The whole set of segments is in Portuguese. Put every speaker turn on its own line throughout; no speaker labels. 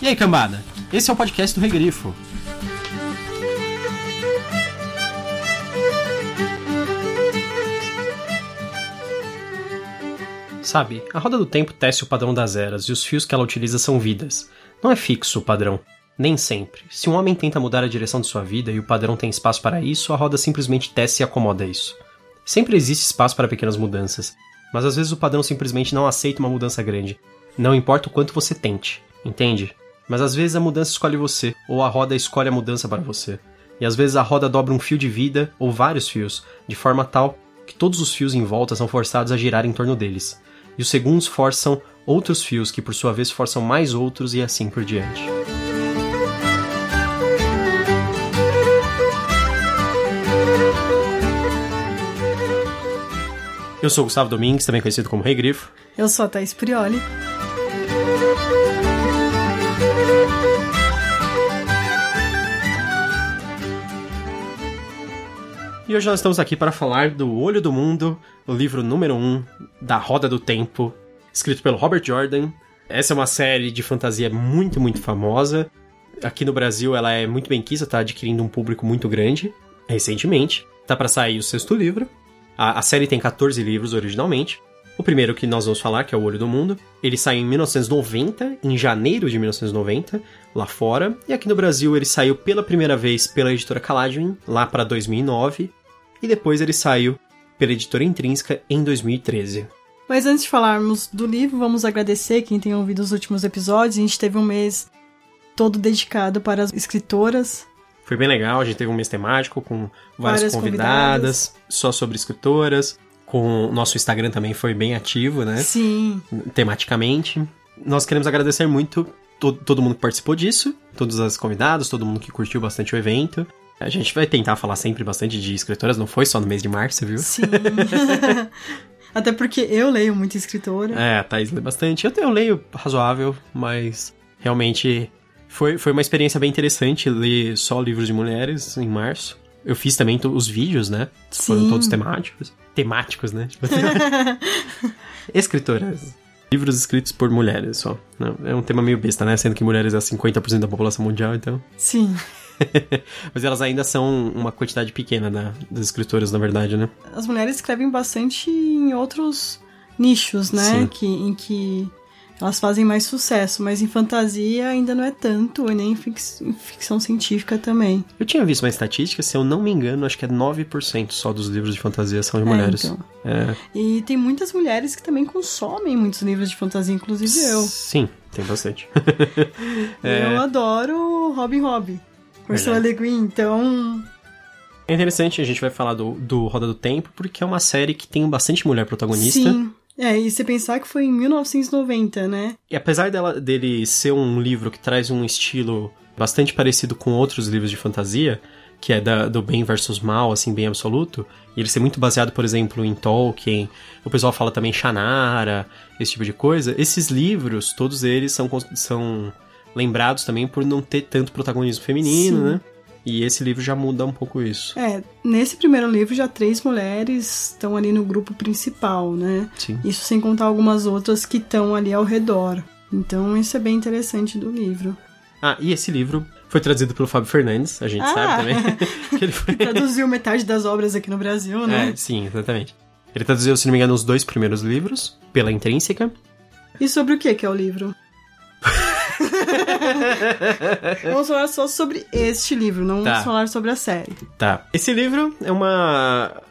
E aí, cambada? Esse é o podcast do Regrifo. Sabe, a roda do tempo tece o padrão das eras e os fios que ela utiliza são vidas. Não é fixo o padrão. Nem sempre. Se um homem tenta mudar a direção de sua vida e o padrão tem espaço para isso, a roda simplesmente tece e acomoda isso. Sempre existe espaço para pequenas mudanças, mas às vezes o padrão simplesmente não aceita uma mudança grande. Não importa o quanto você tente, entende? Mas às vezes a mudança escolhe você, ou a roda escolhe a mudança para você. E às vezes a roda dobra um fio de vida, ou vários fios, de forma tal que todos os fios em volta são forçados a girar em torno deles e os segundos forçam outros fios que por sua vez forçam mais outros e assim por diante. Eu sou Gustavo Domingues, também conhecido como Rei Grifo.
Eu sou a Thaís Prioli.
E hoje nós estamos aqui para falar do Olho do Mundo, o livro número 1 um da Roda do Tempo, escrito pelo Robert Jordan. Essa é uma série de fantasia muito, muito famosa. Aqui no Brasil ela é muito bem quista, tá adquirindo um público muito grande recentemente. Tá para sair o sexto livro. A, a série tem 14 livros originalmente. O primeiro que nós vamos falar, que é O Olho do Mundo, ele saiu em 1990, em janeiro de 1990, lá fora. E aqui no Brasil ele saiu pela primeira vez pela editora Caladwin, lá para 2009. E depois ele saiu pela editora Intrínseca em 2013.
Mas antes de falarmos do livro, vamos agradecer quem tem ouvido os últimos episódios. A gente teve um mês todo dedicado para as escritoras.
Foi bem legal, a gente teve um mês temático com várias, várias convidadas, convidadas, só sobre escritoras com o nosso Instagram também foi bem ativo, né?
Sim.
Tematicamente. Nós queremos agradecer muito todo, todo mundo que participou disso, todos os convidados, todo mundo que curtiu bastante o evento. A gente vai tentar falar sempre bastante de escritoras, não foi só no mês de março, viu?
Sim. Até porque eu leio muita escritora.
É, a Thaís lê bastante. Eu, eu leio razoável, mas realmente foi, foi uma experiência bem interessante ler só livros de mulheres em março. Eu fiz também os vídeos, né? Sim. Foram todos temáticos. Temáticos, né? Tipo, escritoras. Livros escritos por mulheres só. Não, é um tema meio besta, né? Sendo que mulheres é 50% da população mundial, então.
Sim.
Mas elas ainda são uma quantidade pequena da, das escritoras, na verdade, né?
As mulheres escrevem bastante em outros nichos, né? Que, em que elas fazem mais sucesso, mas em fantasia ainda não é tanto, e nem em, fix, em ficção científica também.
Eu tinha visto uma estatística, se eu não me engano, acho que é 9% só dos livros de fantasia são de é, mulheres. Então.
É. E tem muitas mulheres que também consomem muitos livros de fantasia, inclusive eu.
Sim, tem bastante.
é. Eu adoro Robin Hobb, Ursula Le Guin, então
é interessante, a gente vai falar do, do Roda do Tempo, porque é uma série que tem bastante mulher protagonista.
Sim. É, e você pensar que foi em 1990, né?
E apesar dela, dele ser um livro que traz um estilo bastante parecido com outros livros de fantasia, que é da, do bem versus mal, assim, bem absoluto, e ele ser muito baseado, por exemplo, em Tolkien, o pessoal fala também Shannara, esse tipo de coisa, esses livros, todos eles são, são lembrados também por não ter tanto protagonismo feminino, Sim. né? E esse livro já muda um pouco isso.
É, nesse primeiro livro já três mulheres estão ali no grupo principal, né?
Sim.
Isso sem contar algumas outras que estão ali ao redor. Então isso é bem interessante do livro.
Ah, e esse livro foi traduzido pelo Fábio Fernandes, a gente ah, sabe também.
que ele foi... traduziu metade das obras aqui no Brasil, né?
É, sim, exatamente. Ele traduziu, se não me engano, os dois primeiros livros, pela Intrínseca.
E sobre o que que é o livro? vamos falar só sobre este livro, não tá. vamos falar sobre a série.
Tá. Esse livro é uma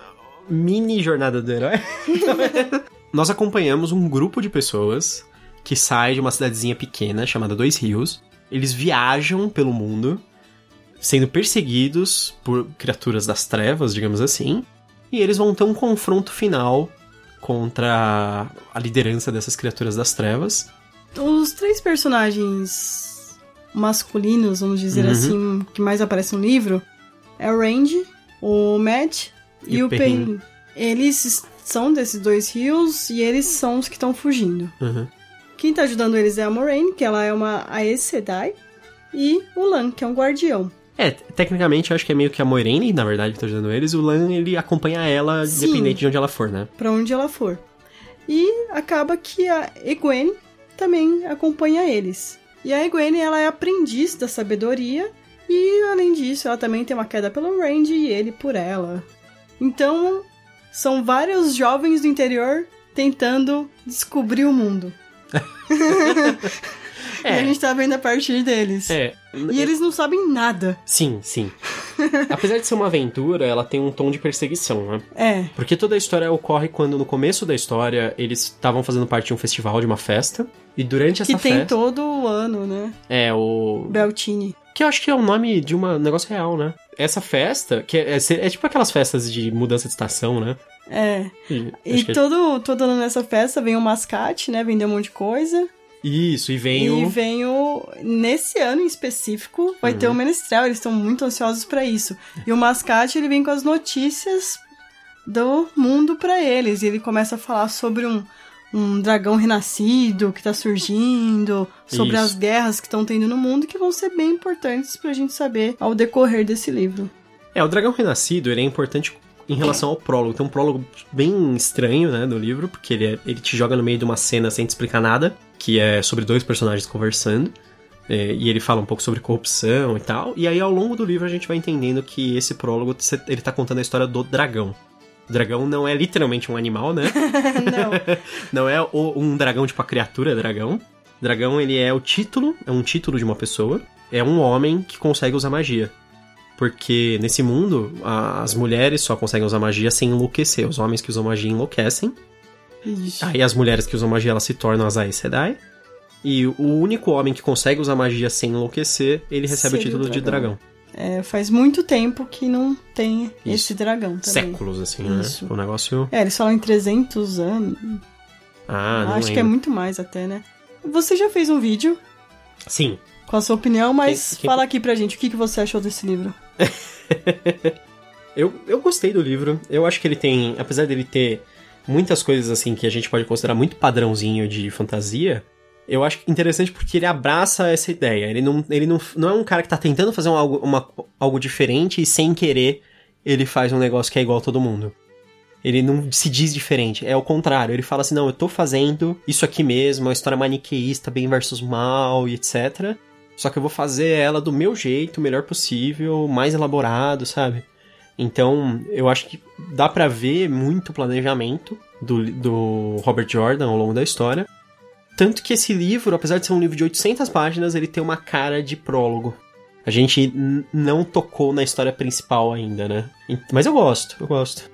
mini jornada do herói. Nós acompanhamos um grupo de pessoas que sai de uma cidadezinha pequena chamada Dois Rios. Eles viajam pelo mundo, sendo perseguidos por criaturas das trevas, digamos assim. E eles vão ter um confronto final contra a liderança dessas criaturas das trevas.
Os três personagens masculinos, vamos dizer uhum. assim, que mais aparecem no livro, é o Randy, o Matt e, e o Perrin. Eles são desses dois rios e eles são os que estão fugindo.
Uhum.
Quem tá ajudando eles é a Moraine, que ela é uma Aes Sedai, e o Lan, que é um guardião.
É, tecnicamente eu acho que é meio que a Moiraine, na verdade, que tá ajudando eles. O Lan, ele acompanha ela, Sim, independente de onde ela for, né?
Pra onde ela for. E acaba que a Egwene também acompanha eles. E a Egwene, ela é aprendiz da sabedoria e, além disso, ela também tem uma queda pelo Randy e ele por ela. Então, são vários jovens do interior tentando descobrir o mundo. é. E a gente tá vendo a partir deles.
É.
E eles não sabem nada.
Sim, sim. Apesar de ser uma aventura, ela tem um tom de perseguição, né?
É.
Porque toda a história ocorre quando, no começo da história, eles estavam fazendo parte de um festival, de uma festa. E durante essa
que
festa.
Que tem todo o ano, né?
É, o.
Beltini.
Que eu acho que é o nome de um negócio real, né? Essa festa, que é, é, é, tipo aquelas festas de mudança de estação, né?
É. E, e todo, todo ano nessa festa vem o um mascate, né? Vender um monte de coisa.
Isso, e vem o.
E vem o. Nesse ano em específico, vai uhum. ter o Menestrel, eles estão muito ansiosos para isso. E o mascate, ele vem com as notícias do mundo para eles. E ele começa a falar sobre um, um dragão renascido que tá surgindo, sobre isso. as guerras que estão tendo no mundo, que vão ser bem importantes pra gente saber ao decorrer desse livro.
É, o dragão renascido, ele é importante em relação ao prólogo. Tem um prólogo bem estranho, né, no livro, porque ele, é, ele te joga no meio de uma cena sem te explicar nada, que é sobre dois personagens conversando. É, e ele fala um pouco sobre corrupção e tal. E aí, ao longo do livro, a gente vai entendendo que esse prólogo, ele tá contando a história do dragão. O dragão não é literalmente um animal, né?
não.
não é o, um dragão, tipo a criatura dragão. Dragão, ele é o título, é um título de uma pessoa. É um homem que consegue usar magia. Porque nesse mundo, as mulheres só conseguem usar magia sem enlouquecer. Os homens que usam magia enlouquecem. Aí as mulheres que usam magia, elas se tornam as Aes Sedai. E o único homem que consegue usar magia sem enlouquecer, ele recebe Seria o título o dragão. de dragão.
É, faz muito tempo que não tem Isso. esse dragão também.
Séculos, assim, né? Isso. né? O negócio...
É, eles falam em 300 anos.
Ah, não
Acho lembro. que é muito mais até, né? Você já fez um vídeo?
Sim.
Com a sua opinião, mas quem, quem... fala aqui pra gente o que, que você achou desse livro.
eu, eu gostei do livro. Eu acho que ele tem, apesar dele ter muitas coisas assim que a gente pode considerar muito padrãozinho de fantasia, eu acho interessante porque ele abraça essa ideia. Ele não, ele não, não é um cara que tá tentando fazer um, uma, algo diferente e sem querer ele faz um negócio que é igual a todo mundo. Ele não se diz diferente, é o contrário. Ele fala assim: não, eu tô fazendo isso aqui mesmo, uma história maniqueísta, bem versus mal e etc. Só que eu vou fazer ela do meu jeito, o melhor possível, mais elaborado, sabe? Então, eu acho que dá para ver muito planejamento do, do Robert Jordan ao longo da história. Tanto que esse livro, apesar de ser um livro de 800 páginas, ele tem uma cara de prólogo. A gente não tocou na história principal ainda, né? Mas eu gosto, eu gosto.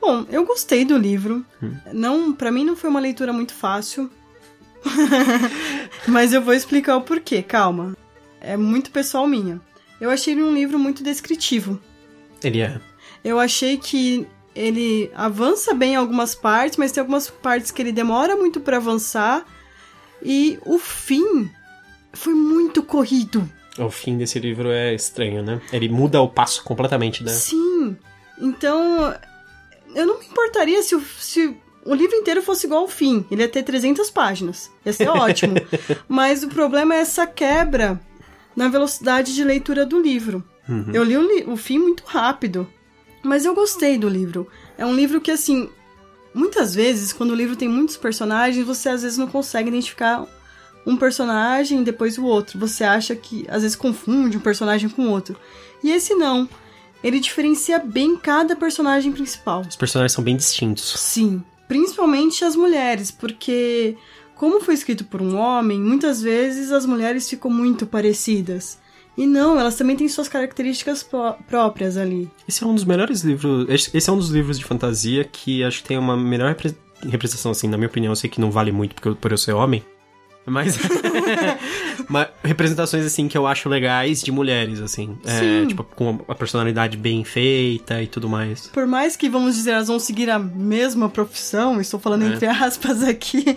Bom, eu gostei do livro. Hum. Não, para mim não foi uma leitura muito fácil. Mas eu vou explicar o porquê, calma. É muito pessoal minha. Eu achei ele um livro muito descritivo.
Ele é.
Eu achei que ele avança bem em algumas partes, mas tem algumas partes que ele demora muito para avançar. E o fim foi muito corrido.
O fim desse livro é estranho, né? Ele muda o passo completamente, né?
Sim. Então, eu não me importaria se, se o livro inteiro fosse igual ao fim. Ele ia ter 300 páginas. Ia ser ótimo. Mas o problema é essa quebra na velocidade de leitura do livro. Uhum. Eu li o, li o fim muito rápido. Mas eu gostei do livro. É um livro que, assim, muitas vezes, quando o livro tem muitos personagens, você às vezes não consegue identificar um personagem e depois o outro. Você acha que às vezes confunde um personagem com o outro. E esse não. Ele diferencia bem cada personagem principal.
Os personagens são bem distintos.
Sim principalmente as mulheres, porque como foi escrito por um homem, muitas vezes as mulheres ficam muito parecidas. E não, elas também têm suas características próprias ali.
Esse é um dos melhores livros. Esse é um dos livros de fantasia que acho que tem uma melhor representação, assim, na minha opinião. Eu sei que não vale muito porque eu, por eu ser homem. Mas. mas representações, assim, que eu acho legais de mulheres, assim. É, tipo, com a personalidade bem feita e tudo mais.
Por mais que, vamos dizer, elas vão seguir a mesma profissão, estou falando é. entre aspas aqui.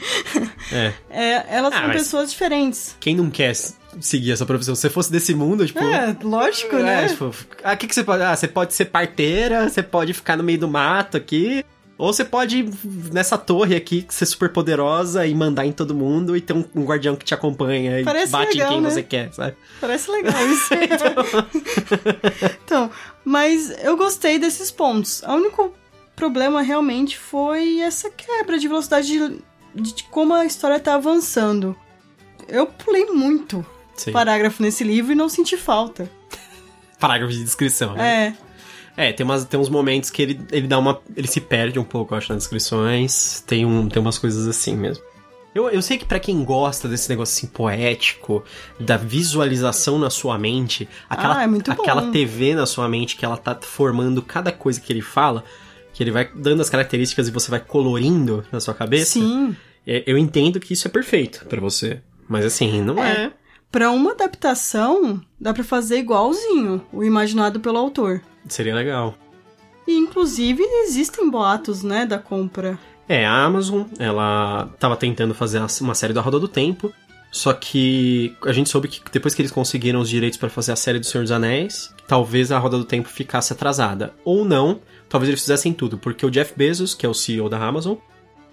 É.
é elas ah, são pessoas diferentes.
Quem não quer seguir essa profissão. Se você fosse desse mundo, tipo.
É, lógico, é, né?
Tipo, ah, que, que você pode. Ah, você pode ser parteira, você pode ficar no meio do mato aqui. Ou você pode ir nessa torre aqui, ser super poderosa e mandar em todo mundo e ter um, um guardião que te acompanha Parece e bate legal, em quem né? você quer, sabe?
Parece legal isso. então... então, mas eu gostei desses pontos. O único problema realmente foi essa quebra de velocidade de, de como a história tá avançando. eu pulei muito
Sim.
parágrafo nesse livro e não senti falta.
Parágrafo de descrição, né?
É.
É, tem, umas, tem uns momentos que ele, ele dá uma. ele se perde um pouco, eu acho, nas descrições. Tem, um, tem umas coisas assim mesmo. Eu, eu sei que pra quem gosta desse negócio assim poético, da visualização na sua mente, aquela,
Ah, é
aquela TV na sua mente que ela tá formando cada coisa que ele fala, que ele vai dando as características e você vai colorindo na sua cabeça.
Sim.
É, Eu entendo que isso é perfeito pra você. Mas assim, não é.
É. Pra uma adaptação, dá pra fazer igualzinho o imaginado pelo autor.
Seria legal.
E inclusive existem boatos, né, da compra.
É, a Amazon, ela tava tentando fazer uma série da Roda do Tempo, só que a gente soube que depois que eles conseguiram os direitos pra fazer a série do Senhor dos Anéis, talvez a Roda do Tempo ficasse atrasada. Ou não, talvez eles fizessem tudo, porque o Jeff Bezos, que é o CEO da Amazon,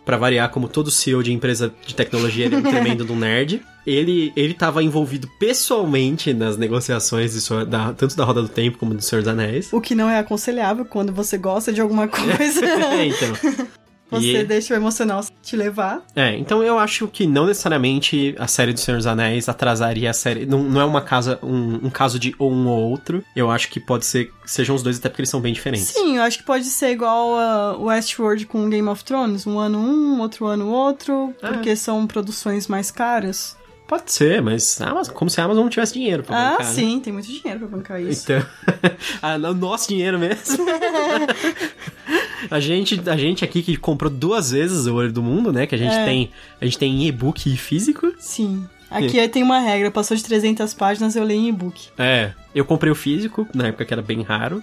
pra variar, como todo CEO de empresa de tecnologia, ele é um tremendo do nerd. Ele, ele tava envolvido pessoalmente nas negociações disso, da, tanto da Roda do Tempo como do Senhor dos Anéis.
O que não é aconselhável quando você gosta de alguma coisa.
é, então.
você
E-
deixa o emocional te levar.
É, então eu acho que não necessariamente a série do Senhor dos Anéis atrasaria a série. Não, não é uma casa, um, um caso de ou um ou outro. Eu acho que pode ser que sejam os dois, até porque eles são bem diferentes.
Sim, eu acho que pode ser igual a Westworld com Game of Thrones. Um ano um, outro ano outro,
É.
porque são produções mais caras.
Pode ser, mas Amazon- como se a Amazon não tivesse dinheiro pra
ah,
bancar, né?
sim, tem muito dinheiro pra bancar isso.
Então, ah, não, nosso dinheiro mesmo. a gente, a gente aqui que comprou duas vezes o Olho do Mundo, né? Que a gente
É.
tem, a gente tem em e-book e físico.
Sim. Aqui tem uma regra, passou de 300 páginas, eu leio em e-book.
É, eu comprei o físico, na época que era bem raro.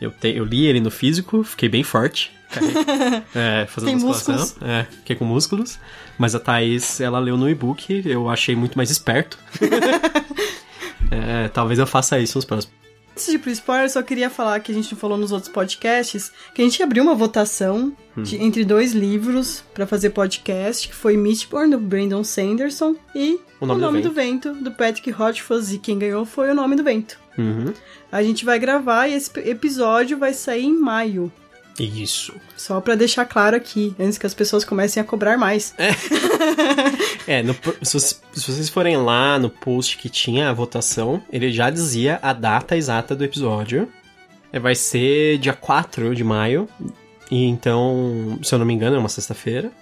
Eu, te, eu li ele no físico, fiquei bem forte. é, fazendo
Tem
musculação.
músculos.
É, fiquei com músculos. Mas a Thaís, ela leu no e-book, eu achei muito mais esperto. é, talvez eu faça isso nos próximos.
Antes de ir pro spoiler, eu só queria falar que a gente não falou nos outros podcasts, que a gente abriu uma votação de- entre dois livros pra fazer podcast, que foi Mistborn, do Brandon Sanderson, e
O Nome do
do, Vento, do Patrick Rothfuss, e quem ganhou foi O Nome do Vento.
Uhum.
A gente vai gravar e esse episódio vai sair em maio.
Isso.
Só pra deixar claro aqui, antes que as pessoas comecem a cobrar mais.
É, no- se, vocês- se vocês forem lá no post que tinha a votação, ele já dizia a data exata do episódio. É, Vai ser dia 4 de maio. E então, se eu não me engano, é uma sexta-feira.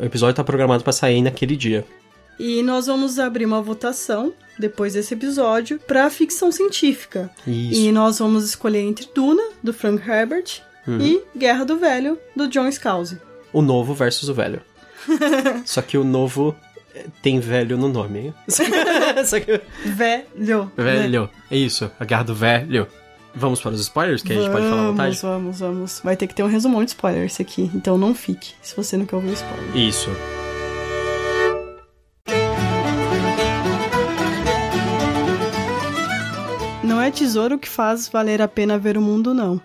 O episódio tá programado pra sair naquele dia.
E nós vamos abrir uma votação, depois desse episódio, pra ficção científica.
Isso.
E nós vamos escolher entre Duna, do Frank Herbert,
Uhum.
e Guerra do Velho, do John Scalzi.
O novo versus o velho. Só que o novo eh, tem velho no nome. Só que.
Velho. né?
Velho. É isso, a guerra do velho. Vamos para os spoilers que a gente pode falar à vontade?
Vamos, vamos, vamos. Vai ter que ter um resumão de spoiler esse aqui, então não fique, se você não quer ouvir spoiler.
Isso.
Não é tesouro que faz valer a pena ver o mundo, não.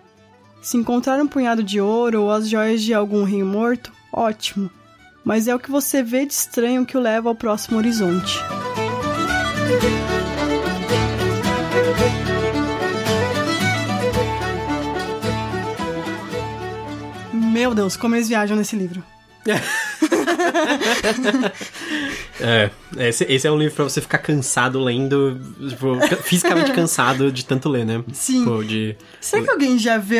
Se encontrar um punhado de ouro ou as joias de algum rei morto, ótimo. Mas é o que você vê de estranho que o leva ao próximo horizonte. Meu Deus, como eles viajam nesse livro.
É, esse, esse é um livro pra você ficar cansado lendo, tipo, ca- fisicamente cansado de tanto ler, né?
Sim.
Pô, de...
Será que alguém já vê,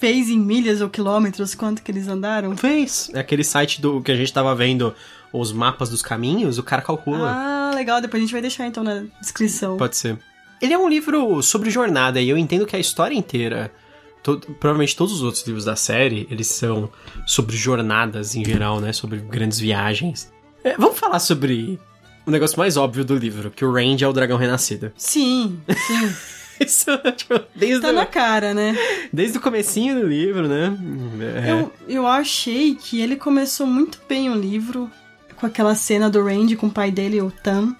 fez em milhas ou quilômetros quanto que eles andaram?
Fez. É aquele site do que a gente tava vendo os mapas dos caminhos, o cara calcula.
Ah, legal. Depois a gente vai deixar então na descrição.
Pode ser. Ele é um livro sobre jornada e eu entendo que a história inteira, to- provavelmente todos os outros livros da série, eles são sobre jornadas em geral, né? Sobre grandes viagens. É, vamos falar sobre o negócio mais óbvio do livro, que o Range é o dragão renascido.
Sim, sim.
Isso, tipo, desde,
tá
o,
na cara, né?
desde o comecinho do livro, né? É.
Eu, eu achei que ele começou muito bem o livro com aquela cena do Randy com o pai dele, o Tam,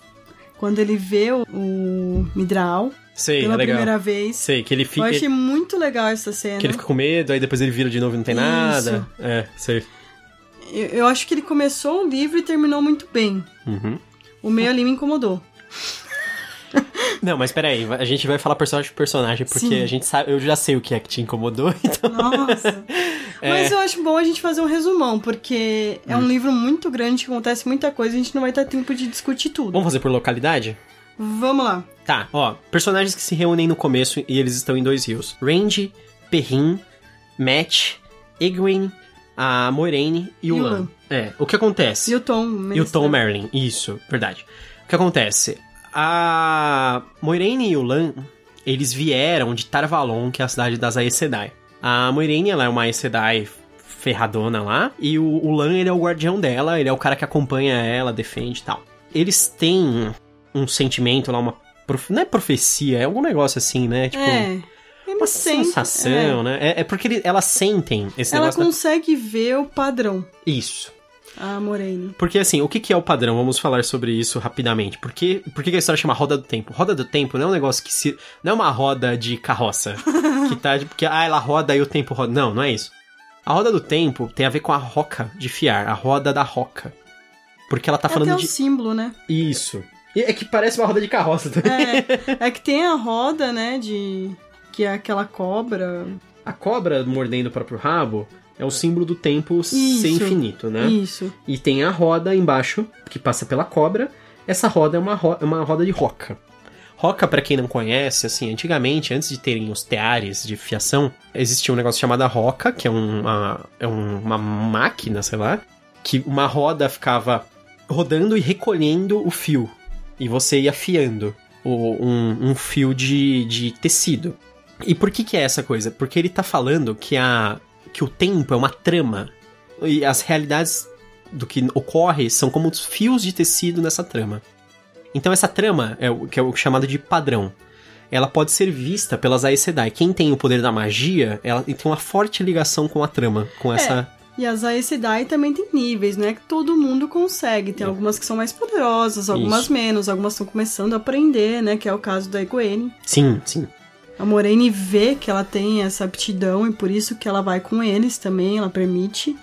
quando ele vê o, o Midral
Sei,
pela
é legal.
primeira vez.
Sei, que ele
Eu
fica...
achei muito legal essa cena.
Que ele fica com medo, aí depois ele vira de novo e não tem
Isso.
nada. É, sei.
Eu, eu acho que ele começou o livro e terminou muito bem.
Uhum.
O meio ali me incomodou.
Não, mas peraí, a gente vai falar personagem por personagem, porque
Sim.
a gente sabe, eu já sei o que é que te incomodou, então.
Nossa.
É.
Mas eu acho bom a gente fazer um resumão, porque é
Hum.
um livro muito grande que acontece muita coisa e a gente não vai ter tempo de discutir tudo.
Vamos fazer por localidade?
Vamos lá.
Tá, ó, personagens que se reúnem no começo e eles estão em dois rios. Randy, Perrin, Matt, Egwene, a Moiraine e o
E o
Lan.
Lan.
É, o que acontece?
E o Tom.
E o Tom. Merlin, isso, verdade. O que acontece? A Moiraine e o Lan, eles vieram de Tarvalon, que é a cidade das Aes Sedai. A Moiraine, ela é uma Aes Sedai ferradona lá, e o, o Lan, ele é o guardião dela, ele é o cara que acompanha ela, defende e tal. Eles têm um sentimento lá, uma... prof- Não é profecia, é algum negócio assim, né? Tipo,
É. Ele
uma
sente-
sensação,
é.
né? É, é porque ele- elas sentem esse
Ela
negócio... da-
consegue ver o padrão,
Isso.
a Moraine.
Porque assim, o que, que é o padrão? Vamos falar sobre isso rapidamente. Por que, por que que a história chama Roda do Tempo? Roda do Tempo não é um negócio que se. Não é uma roda de carroça. que tá. Porque, ah, ela roda e o tempo roda. Não, não é isso. A roda do tempo tem a ver com a roca de fiar, a roda da roca. Porque ela tá
é
falando
até
de.
o símbolo, né?
Isso. E é que parece uma roda de carroça também.
É, é que tem a roda, né, de... Que é aquela cobra.
A cobra mordendo o próprio rabo é o símbolo do tempo ser
Isso.
infinito, né?
Isso.
E tem a roda embaixo, que passa pela cobra. Essa roda é uma, ro- é uma roda de roca. Roca, pra quem não conhece, assim, antigamente, antes de terem os teares de fiação, existia um negócio chamado roca, que é uma, é um- uma máquina, sei lá, que uma roda ficava rodando e recolhendo o fio. E você ia afiando o- um, um fio de, de tecido. E por que que é essa coisa? Porque ele tá falando que, a, que o tempo é uma trama. E as realidades do que ocorre são como os fios de tecido nessa trama. Então essa trama, é o que é o chamado de padrão. Ela pode ser vista pelas Aes Sedai. Quem tem o poder da magia, ela tem uma forte ligação com a trama, com essa...
E as Aes Sedai também tem níveis, não é que todo mundo consegue. Tem
É.
algumas que são mais poderosas, algumas
Isso.
menos, algumas estão começando a aprender, né? Que é o caso da Egwene.
Sim, sim.
A Moraine vê que ela tem essa aptidão e por isso que ela vai com eles também, ela permite.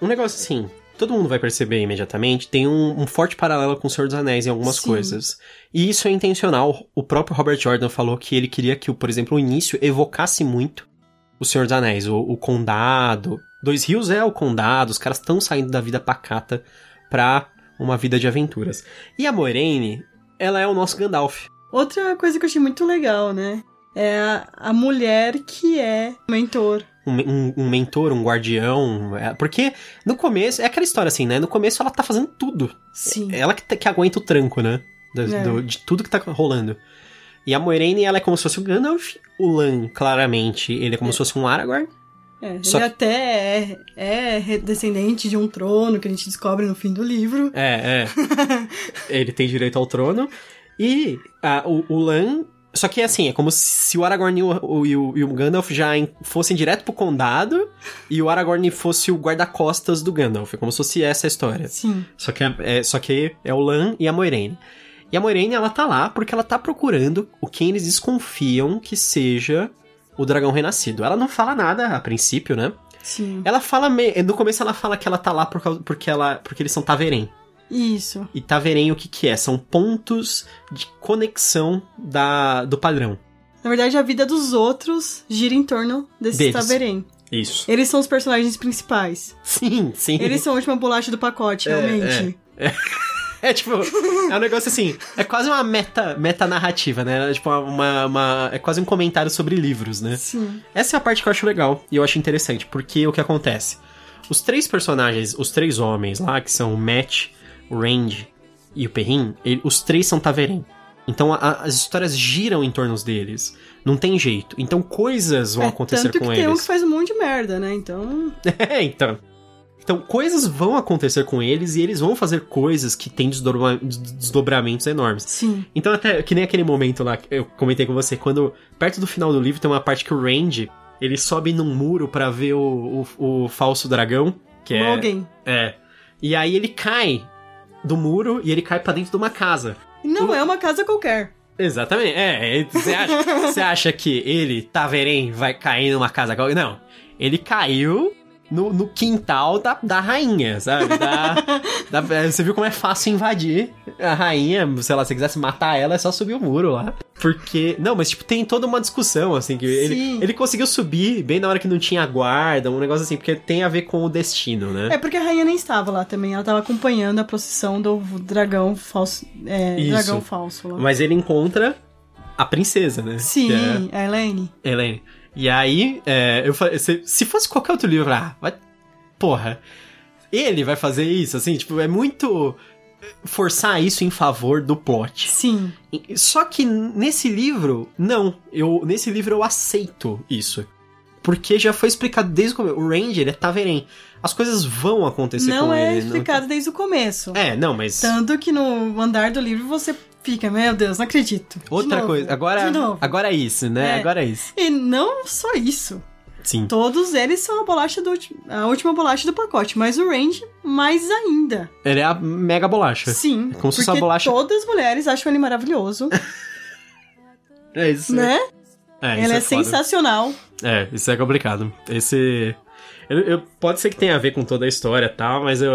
Um negócio assim, todo mundo vai perceber imediatamente, tem um, um forte paralelo com o Senhor dos Anéis em algumas
Sim.
coisas. E isso é intencional. O próprio Robert Jordan falou que ele queria que, por exemplo, o início evocasse muito o Senhor dos Anéis, o, o condado. Dois Rios é o condado, os caras estão saindo da vida pacata pra uma vida de aventuras. E a Moiraine, ela é o nosso Gandalf.
Outra coisa que eu achei muito legal, né? É a, a mulher que é mentor.
um, um- um mentor, um guardião. é, porque no começo, é aquela história assim, né? No começo ela tá fazendo tudo.
Sim.
Ela que, que aguenta o tranco, né? Do-
É.
do- de tudo que tá rolando. E a Moiraine, ela é como se fosse o Gandalf. O Lan, claramente, ele é como se fosse um Aragorn.
É,
Só
ele
que-
até é, é descendente de um trono que a gente descobre no fim do livro.
É, é. ele tem direito ao trono. E a- o, o Lan... Só que assim, é como se o Aragorn e o, e o, e o Gandalf já em- fossem direto pro condado e o Aragorn fosse o guarda-costas do Gandalf. É como se fosse essa a história.
Sim.
Só que é, é- só que é o Lan e a Moiraine. E a Moiraine, ela tá lá porque ela tá procurando o quem eles desconfiam que seja o dragão renascido. Ela não fala nada a princípio, né?
Sim.
Ela fala me... no começo ela fala que ela tá lá por causa... porque ela porque eles são Taverem.
Isso.
E Taverem o que que é? São pontos de conexão da do padrão.
Na verdade, a vida dos outros gira em torno desses
Deles.
Taverem.
Isso.
Eles são os personagens principais.
Sim, sim.
Eles são a última bolacha do pacote,
É,
realmente.
É tipo, é um negócio assim, é quase uma meta, meta narrativa, né? É Tipo, uma, uma- é quase um comentário sobre livros, né?
Sim.
Essa é a parte que eu acho legal e eu acho interessante, porque o que acontece? Os três personagens, os três homens lá, que são o Matt, o Randy e o Perrin, ele- os três são Taverem. Então a- as histórias giram em torno deles. Não tem jeito. Então coisas vão
É,
acontecer
tanto
com
que tem um
eles.
que faz um monte de merda, né? Então.
É, então. Então, coisas vão acontecer com eles e eles vão fazer coisas que têm desdobra- desdobramentos enormes.
Sim.
Então, até que nem aquele momento lá que eu comentei com você, quando perto do final do livro tem uma parte que o Randy ele sobe num muro pra ver o, o, o falso dragão, que é.
Alguém.
É. E aí ele cai do muro e ele cai pra dentro de uma casa.
Não
O-
é uma casa qualquer.
Exatamente. É, é, você acha, você acha que ele, Taverem, vai cair numa casa qualquer? Não. Ele caiu no, no quintal da, da rainha, sabe? Da, da- você viu como é fácil invadir a rainha, sei lá, se você quisesse matar ela, é só subir o muro lá. Porque. Não, mas tipo, tem toda uma discussão, assim, que ele, ele conseguiu subir bem na hora que não tinha guarda, um negócio assim, porque tem a ver com o destino, né?
É porque a rainha nem estava lá também. Ela estava acompanhando a procissão do dragão falso. É,
Isso.
dragão falso lá.
Mas ele encontra a princesa, né?
Sim,
é
a Elaine.
Elaine. E aí, é, eu falei, se, se fosse qualquer outro livro, ah, vai. Porra. Ele vai fazer isso, assim, tipo, é muito. Forçar isso em favor do plot.
Sim.
Só que nesse livro, não. Eu, nesse livro eu aceito isso. Porque já foi explicado desde o começo. O Ranger é Taveren. As coisas vão acontecer
Não
com
é
ele.
explicado desde o começo.
Não... É, não, mas.
Tanto que no andar do livro você fica, meu Deus, não acredito.
Outra coisa. Agora,
De novo.
agora é isso, né?
É.
Agora é isso.
E não só isso.
Sim.
Todos eles são a bolacha do a última bolacha do pacote, mas o Range mais ainda.
Ele é a mega bolacha.
Sim,
Como se fosse bolacha-
todas as mulheres acham ele maravilhoso,
É isso.
né?
É,
ele é,
foda.
sensacional.
É, isso é complicado. Esse. eu- eu- pode ser que tenha a ver com toda a história e tal, mas eu.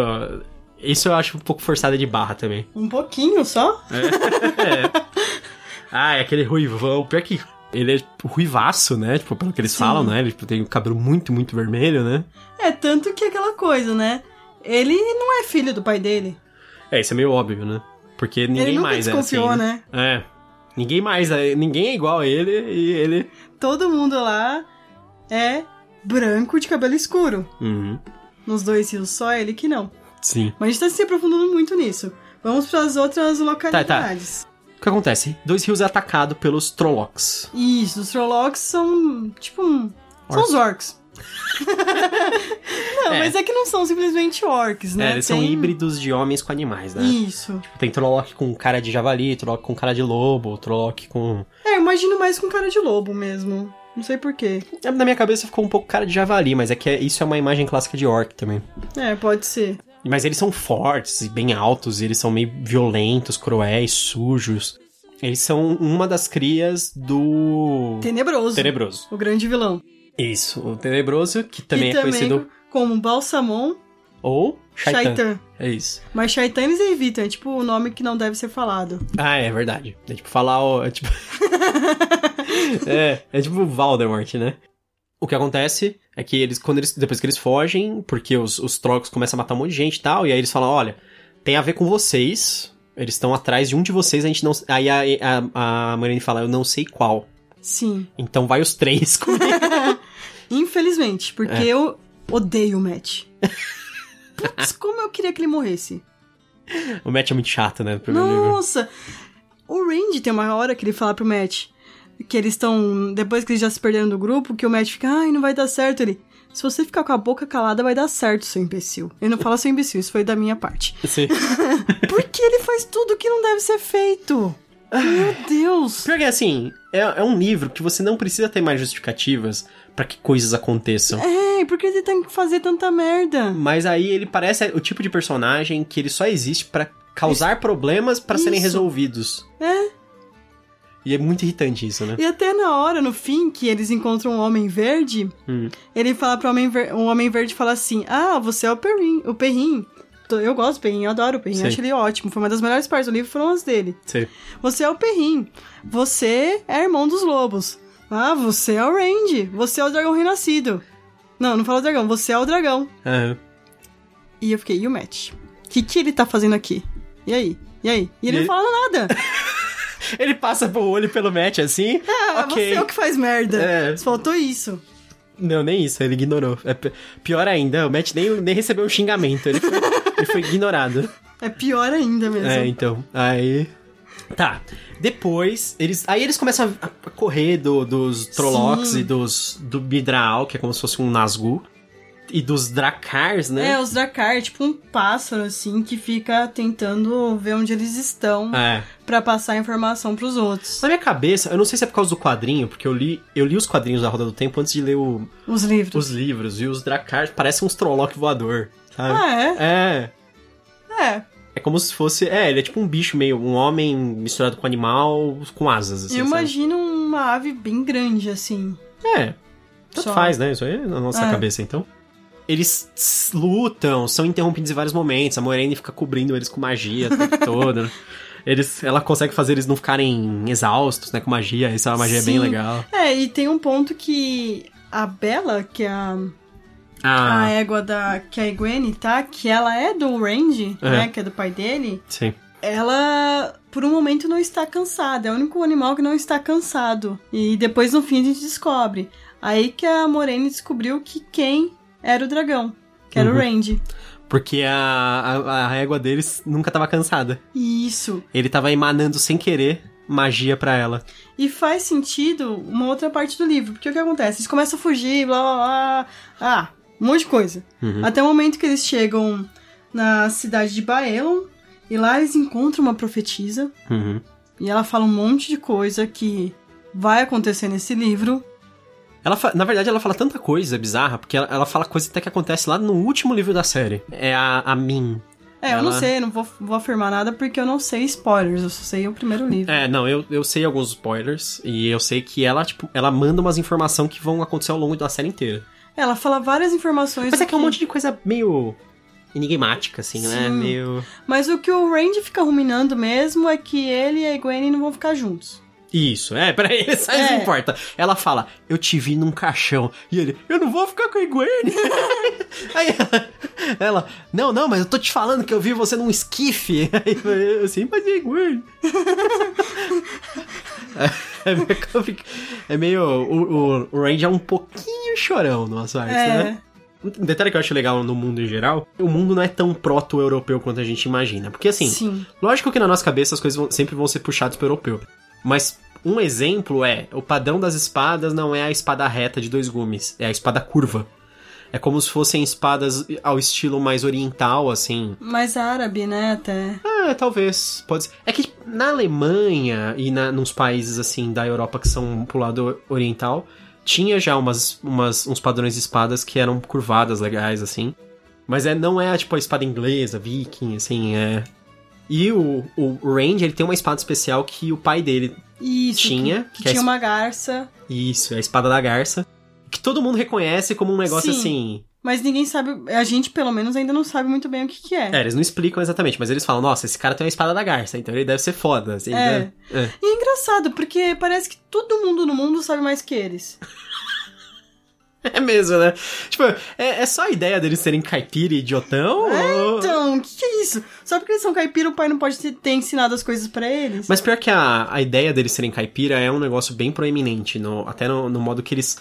Isso eu acho um pouco forçada de barra também.
Um pouquinho só.
É. ah, é aquele ruivão. Pior que ele é ruivaço, né? Tipo, pelo que eles
Sim.
falam, né? Ele tipo, tem o cabelo muito, muito vermelho, né?
É, tanto que aquela coisa, né? Ele não é filho do pai dele.
É, isso é meio óbvio, né? Porque ninguém
ele nunca
mais é
desconfiou,
assim.
né?
É. Ninguém mais, é- ninguém é igual a ele e ele.
Todo mundo lá é branco de cabelo escuro.
Uhum.
Nos dois rios, só ele que não.
Sim.
Mas a gente tá se aprofundando muito nisso. Vamos para as outras localidades.
O que acontece? Dois rios é atacado pelos Trollocs.
Isso, os Trollocs são tipo um. São
Orcs.
os orcs. não,
É.
mas é que não são simplesmente orcs, né?
É, eles são
Tem-
híbridos de homens com animais, né?
Isso.
Tem Trolloc com cara de javali, Trolloc com cara de lobo, Trolloc com.
É, eu imagino mais com cara de lobo mesmo. Não sei porquê.
Na minha cabeça ficou um pouco cara de javali, mas é que é- isso é uma imagem clássica de orc também.
É, pode ser.
Mas eles são fortes e bem altos, e eles são meio violentos, cruéis, sujos. Eles são uma das crias do.
Tenebroso.
Tenebroso.
O grande vilão.
Isso, o Tenebroso, que também
e
é conhecido
como Balsamon
ou Shaitan.
Shaitan.
É isso.
Mas Shaitan eles evitam, é tipo o nome que não deve ser falado.
Ah, é verdade. É tipo falar o. É tipo. é, é tipo Voldemort, né? O que acontece é que eles, quando eles, depois que eles fogem, porque os, os trocos começam a matar um monte de gente e tal, e aí eles falam, olha, tem a ver com vocês, eles estão atrás de um de vocês, a gente não... Aí a, a, a Marine fala, eu não sei qual.
Sim.
Então vai os três comigo.
Infelizmente, porque
É.
eu odeio o Matt. Putz, como eu queria que ele morresse.
o Matt é muito chato, né, no primeiro livro.
Nossa! O Randy tem uma hora que ele fala pro Matt que eles estão. Depois que eles já se perderam do grupo, que o Matt fica, ai, não vai dar certo. Ele. Se você ficar com a boca calada, vai dar certo, seu imbecil. Ele não fala seu imbecil, isso foi da minha parte.
Sim.
Porque ele faz tudo que não deve ser feito. Meu Deus!
Pior que assim, é, é um livro que você não precisa ter mais justificativas pra que coisas aconteçam.
É, por que ele tem que fazer tanta merda?
Mas aí ele parece o tipo de personagem que ele só existe pra causar problemas pra serem
Isso.
resolvidos.
É.
E é muito irritante isso, né?
E até na hora, no fim, que eles encontram um homem verde,
Hum.
ele fala pro homem ver... o homem verde fala assim: Ah, você é o Perrin, o Perrin. Eu gosto do Perrin, eu adoro o Perrin,
Sim.
acho ele ótimo. Foi uma das melhores partes do livro, foram as dele.
Sei.
Você é o Perrin, você é irmão dos lobos. Ah, você é o Randy, você é o dragão renascido. Não, não fala dragão, você é o dragão.
Aham.
E eu fiquei, e o Matt? O que, que ele tá fazendo aqui? E aí? E aí? E ele
E-
não fala nada.
Ele passa o olho pelo Matt assim.
Ah,
ok.
você é o que faz merda.
É.
Faltou isso.
Não, nem isso, ele ignorou. É pi- pior ainda, o Matt nem, nem recebeu um xingamento, ele foi, ele foi ignorado.
É pior ainda mesmo.
É, então. Aí. Tá. Depois, eles. Aí eles começam a correr do- dos Trollocs e dos. do Midraal, que é como se fosse um Nazgûl. E dos Drakars, né?
É, os Drakkar, é tipo um pássaro, assim, que fica tentando ver onde eles estão
É.
pra passar a informação pros outros.
Na minha cabeça, eu não sei se é por causa do quadrinho, porque eu li, eu li os quadrinhos da Roda do Tempo antes de ler o-
Os livros.
os livros. E os Drakars parecem uns Trolloc voador, sabe?
Ah, é?
É.
É.
É como se fosse. É, ele é tipo um bicho meio. Um homem misturado com animal com asas, assim.
Eu
sabe?
imagino uma ave bem grande, assim.
É. Tanto
Só.
faz, né? Isso aí é na nossa
É.
cabeça, então. Eles lutam, são interrompidos em vários momentos. A Moraine fica cobrindo eles com magia o tempo todo. Eles, ela consegue fazer eles não ficarem exaustos, né, com magia. Isso é uma magia bem
Sim.
legal.
É, e tem um ponto que a Bella, que é a, a
Ah,
égua da que a Gwen tá, que ela é do Range,
É.
né, que é do pai dele,
sim.
ela por um momento não está cansada. É o único animal que não está cansado. E depois no fim a gente descobre. Aí que a Moraine descobriu que quem era o dragão, que era
Uhum.
o Range.
Porque a, a, a égua deles nunca tava cansada.
Isso.
Ele tava emanando sem querer magia pra ela.
E faz sentido uma outra parte do livro, porque o que acontece? Eles começam a fugir, blá blá blá. Ah, um monte de coisa.
Uhum.
Até o momento que eles chegam na cidade de Baelon, e lá eles encontram uma profetisa,
Uhum.
e ela fala um monte de coisa que vai acontecer nesse livro.
Ela na verdade, ela fala tanta coisa bizarra, porque ela, ela fala coisa até que acontece lá no último livro da série. É a, a Min.
É, eu não
Ela-
sei, não vou, vou afirmar nada porque eu não sei spoilers, eu só sei o primeiro livro.
É, não, eu, eu sei alguns spoilers, e eu sei que ela, tipo, ela manda umas informações que vão acontecer ao longo da série inteira.
Ela fala várias informações.
Mas é que é um monte de coisa meio enigmática, assim, né?
Sim.
Meio...
Mas o que o Randy fica ruminando mesmo é que ele e a Gwen não vão ficar juntos.
Isso, é, pra ele só isso
É.
importa. Ela fala, eu te vi num caixão. E ele, eu não vou ficar com a Gwen. Aí ela, ela, não, não, mas eu tô te falando que eu vi você num esquife. Aí eu assim, mas e a Gwen? É, é meio. É meio. O, o, o Range é um pouquinho chorão no Asartes,
É.
né? Um detalhe que eu acho legal no mundo em geral, o mundo não é tão proto-europeu quanto a gente imagina. Porque assim,
Sim.
Lógico que na nossa cabeça as coisas vão- sempre vão ser puxadas pro europeu. Mas um exemplo é, o padrão das espadas não é a espada reta de dois gumes, é a espada curva. É como se fossem espadas ao estilo mais oriental, assim.
Mais árabe, né, até.
Ah, talvez. Pode ser. É que na Alemanha e na, nos países, assim, da Europa que são pro lado oriental, tinha já umas, umas, uns padrões de espadas que eram curvadas legais, assim. Mas é, não é, tipo, a espada inglesa, viking, assim, é... E o, o Range, ele tem uma espada especial que o pai dele...
Isso.
Tinha,
Que, que
que é
tinha
es-
uma garça,
Isso, é a espada da garça. Que todo mundo reconhece como um negócio
Sim.
assim...
mas ninguém sabe. A gente, pelo menos, ainda não sabe muito bem o que, que é.
É, eles não explicam exatamente, mas eles falam, nossa, esse cara tem uma espada da garça, então ele deve ser foda, assim.
É.
né? é.
E é engraçado, porque parece que todo mundo no mundo sabe mais que eles.
É mesmo, né? Tipo, é, é só a ideia deles serem caipira e idiotão? ou-
Então, o que, que é isso? Só porque eles são caipira, o pai não pode ter, ensinado as coisas pra eles?
Mas pior que a, a ideia deles serem caipira é um negócio bem proeminente, no, até no, no modo que eles...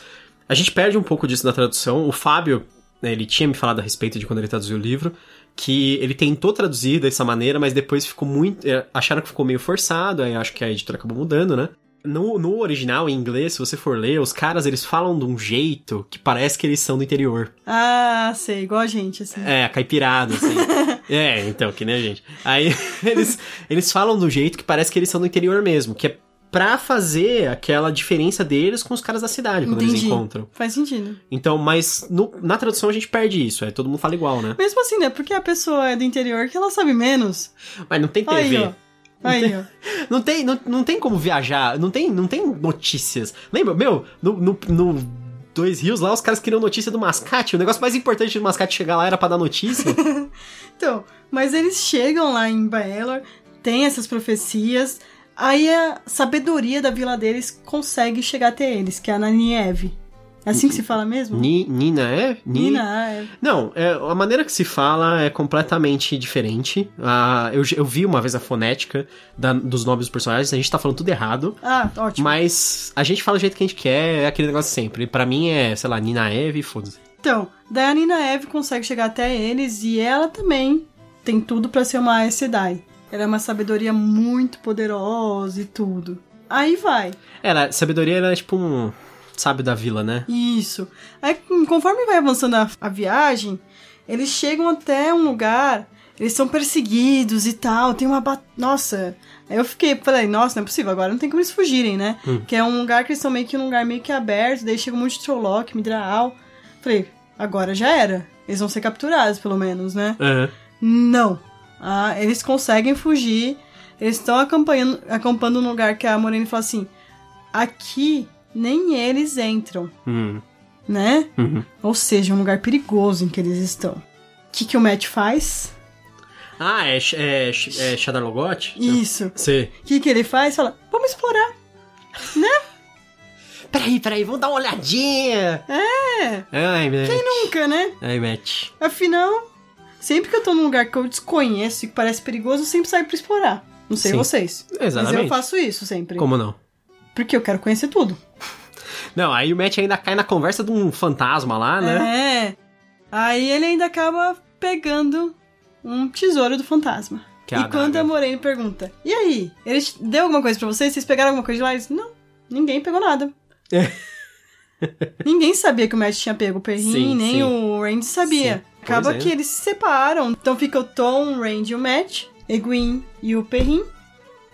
A gente perde um pouco disso na tradução. O Fábio, né, ele tinha me falado a respeito de quando ele traduziu o livro, que ele tentou traduzir dessa maneira, mas depois ficou muito... é, Acharam que ficou meio forçado, aí acho que a editora acabou mudando, né? No, no original, em inglês, se você for ler, os caras, eles falam de um jeito que parece que eles são do interior.
Ah, sei, igual a gente, assim.
É, caipirado, assim. é, então, que nem a gente. Aí eles, eles falam do jeito que parece que eles são do interior mesmo, que é pra fazer aquela diferença deles com os caras da cidade, quando eles
Entendi.
encontram.
Faz sentido.
Então, mas no- na tradução a gente perde isso, é todo mundo fala igual, né?
Mesmo assim, né? Porque a pessoa é do interior que ela sabe menos.
Mas não tem TV.
Aí. Aí, ó.
Não tem, não, não tem como viajar, não tem, não tem notícias. Lembra, meu, no, no, no Dois Rios lá, os caras queriam notícia do mascate. O negócio mais importante do mascate chegar lá era pra dar notícia.
Então, mas eles chegam lá em Baelor, tem essas profecias, aí a sabedoria da vila deles consegue chegar até eles, que é a Nanieve. É assim que se fala mesmo?
Ni, Nina é? Ni-
Nina, é.
Não, é, a maneira que se fala é completamente diferente. Ah, eu, eu vi uma vez a fonética da- dos nomes dos personagens, a gente tá falando tudo errado.
Ah, ótimo.
Mas a gente fala do jeito que a gente quer, é aquele negócio sempre. Pra mim é, sei lá, Nina Eve e foda-se.
Então, daí a Nina Eve consegue chegar até eles e ela também tem tudo pra ser uma Aes Sedai. Ela é uma sabedoria muito poderosa e tudo. Aí vai.
Ela, sabedoria ela é tipo um sábio da vila, né?
Isso. Aí, conforme vai avançando a, a viagem, eles chegam até um lugar, eles são perseguidos e tal, tem uma bat... Nossa, aí eu fiquei, falei, nossa, não é possível, agora não tem como eles fugirem, né?
Hum.
Que é um lugar que eles estão meio que num lugar meio que aberto, daí chega um monte de Trolloc, Midraal. Falei, agora já era. Eles vão ser capturados, pelo menos, né?
Aham.
Não. Ah, eles conseguem fugir. Eles estão acampando, acampando num lugar que a Morena fala assim: aqui nem eles entram.
Hum.
né?
Uhum.
Ou seja, um lugar perigoso em que eles estão. O que, que o Matt faz?
Ah, é, é, é?
Isso.
Sim.
O que, que ele faz? Fala, vamos explorar.
Peraí, peraí, vamos dar uma olhadinha.
É,
Ai, Matt.
quem nunca, né?
Ai, Matt.
Afinal, sempre que eu tô num lugar que eu desconheço e que parece perigoso, eu sempre saio pra explorar. Não sei
Sim.
vocês. Mas
Exatamente.
eu faço isso sempre.
Como não?
Porque eu quero conhecer tudo.
Não, aí o Matt ainda cai na conversa de um fantasma lá, né?
É. Aí ele ainda acaba pegando um tesouro do fantasma.
Que é
e quando a Morene pergunta, e aí? Ele te- deu alguma coisa pra vocês? Vocês pegaram alguma coisa de lá? Eles, não, ninguém pegou nada.
É.
ninguém sabia que o Matt tinha pego o Perrin,
Sim,
nem
sim.
o Randy sabia.
Sim.
Acaba
é.
que eles se separam. Então fica o Tom, o Randy e o Matt, Egwin e o Perrin,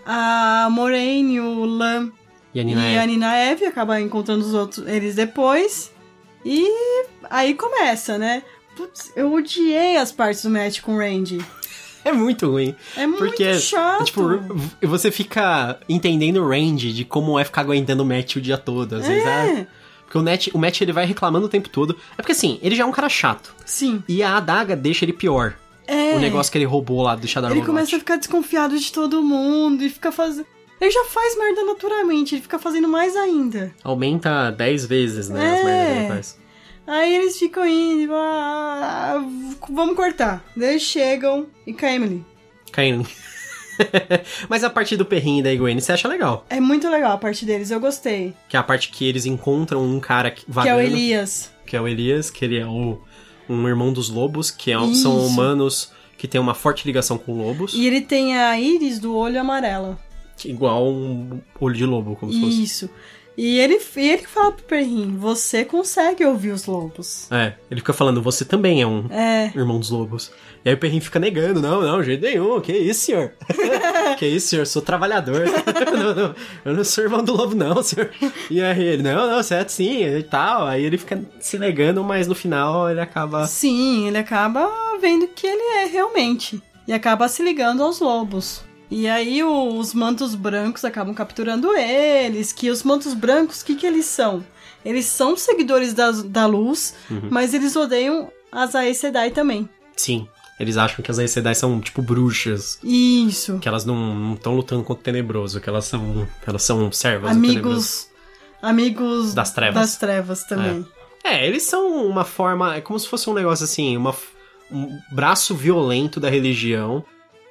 a Moraine, o Lam
E a Nina
e
é...
a Nina Eve acaba encontrando os outros, eles depois. E aí começa, né? Putz, eu odiei as partes do match com o Randy.
é muito ruim.
É muito
Porque,
chato.
tipo, você fica entendendo o range de como é ficar aguentando o Matt o dia todo, às vezes, ah,
é,
Porque o Matt, o Matt, ele vai reclamando o tempo todo. É porque, assim, ele já é um cara chato.
sim.
E a adaga deixa ele pior.
É.
O negócio que ele roubou lá do Shadar
Ele começa a ficar desconfiado de todo mundo e fica fazendo. Ele já faz merda naturalmente, ele fica fazendo mais ainda.
Aumenta 10 vezes, né, as
É.
merdas que ele faz.
Aí eles ficam indo, ah, vamos cortar. Daí eles chegam e com a Emily.
Caindo. Mas a parte do perrinho da Egwene você acha legal.
É muito legal a parte deles, eu gostei.
Que é a parte que eles encontram um cara que,
Que é
vagando,
o Elias.
que é o Elias, que ele é o, um irmão dos lobos, que é- são humanos que tem uma forte ligação com lobos.
E ele tem a íris do olho amarelo.
Igual um olho de lobo, como se fosse.
Isso. E ele, ele fala pro Perrin, você consegue ouvir os lobos.
É, ele fica falando, você também é um
É,
irmão dos lobos. E aí o perrinho fica negando, não, não, jeito nenhum, que isso, senhor? que isso, senhor, sou trabalhador. não, não, eu não sou irmão do lobo, não, senhor. E aí ele, não, não, certo sim, e tal. Aí ele fica se negando, mas no final ele acaba...
sim, ele acaba vendo que ele é realmente. E acaba se ligando aos lobos. E aí o- os mantos brancos acabam capturando eles, que os mantos brancos, o que, que eles são? Eles são seguidores da, da luz,
Uhum.
mas eles odeiam as Aes Sedai também.
Sim, eles acham que as Aes Sedai são, tipo, bruxas.
Isso.
Que elas não estão lutando contra o Tenebroso, que elas são, elas são servas.
Amigos. Amigos
Das trevas.
Das trevas também.
É, eles são uma forma. É como se fosse um negócio assim, uma, um braço violento da religião.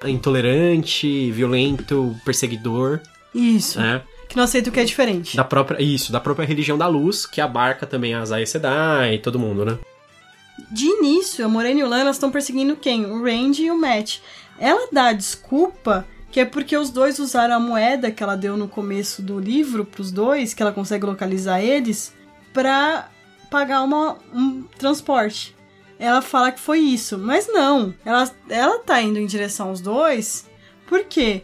Intolerante, violento, perseguidor,
Isso.
né?
Que não aceita o que é diferente.
Da própria. Isso, da própria religião da luz, que abarca também as Aes Sedai e todo mundo, né?
De início, a Morena e o Lan estão perseguindo quem? O Randy e o Matt. Ela dá a desculpa que é porque os dois usaram a moeda que ela deu no começo do livro pros dois, que ela consegue localizar eles, pra pagar uma, um transporte. Ela fala que foi isso, mas não. Ela, ela tá indo em direção aos dois. Por quê?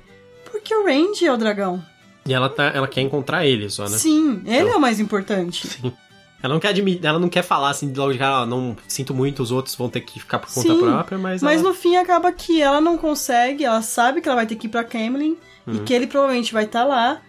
Porque o Randy é o dragão.
E ela, tá, ela quer encontrar ele só, né?
Sim, ele
Então.
é o mais importante.
Sim. Ela não quer admitir, ela não quer falar assim de logo de cara, "Ah, não sinto muito, os outros vão ter que ficar por conta
Sim,
própria, mas.
Mas
ela...
no fim acaba que ela não consegue, ela sabe que ela vai ter que ir pra Camelin e que ele provavelmente vai estar lá.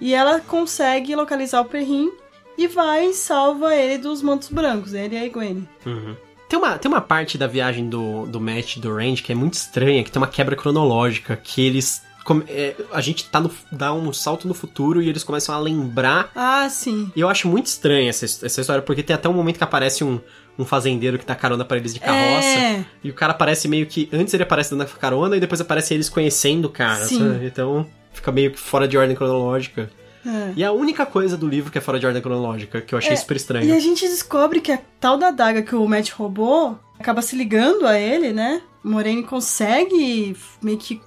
E ela consegue localizar o Perrin e vai e salva ele dos mantos brancos, ele e a Gwen.
Uhum. Tem uma, tem uma parte da viagem do, do Matt e do Range que é muito estranha, que tem uma quebra cronológica, que eles. é, a gente tá no, dá um salto no futuro e eles começam a lembrar.
Ah, sim.
E eu acho muito estranha essa, essa história, porque tem até um momento que aparece um, um fazendeiro que dá carona pra eles de carroça.
É,
E o cara aparece meio que. Antes ele aparece dando carona e depois aparece eles conhecendo o cara.
Sim.
sabe? Então fica meio que fora de ordem cronológica.
É.
E a única coisa do livro que é fora de ordem cronológica, que eu achei
É,
super
E
estranho.
a gente descobre que a tal da daga que o Matt roubou acaba se ligando a ele, né? Moraine consegue meio que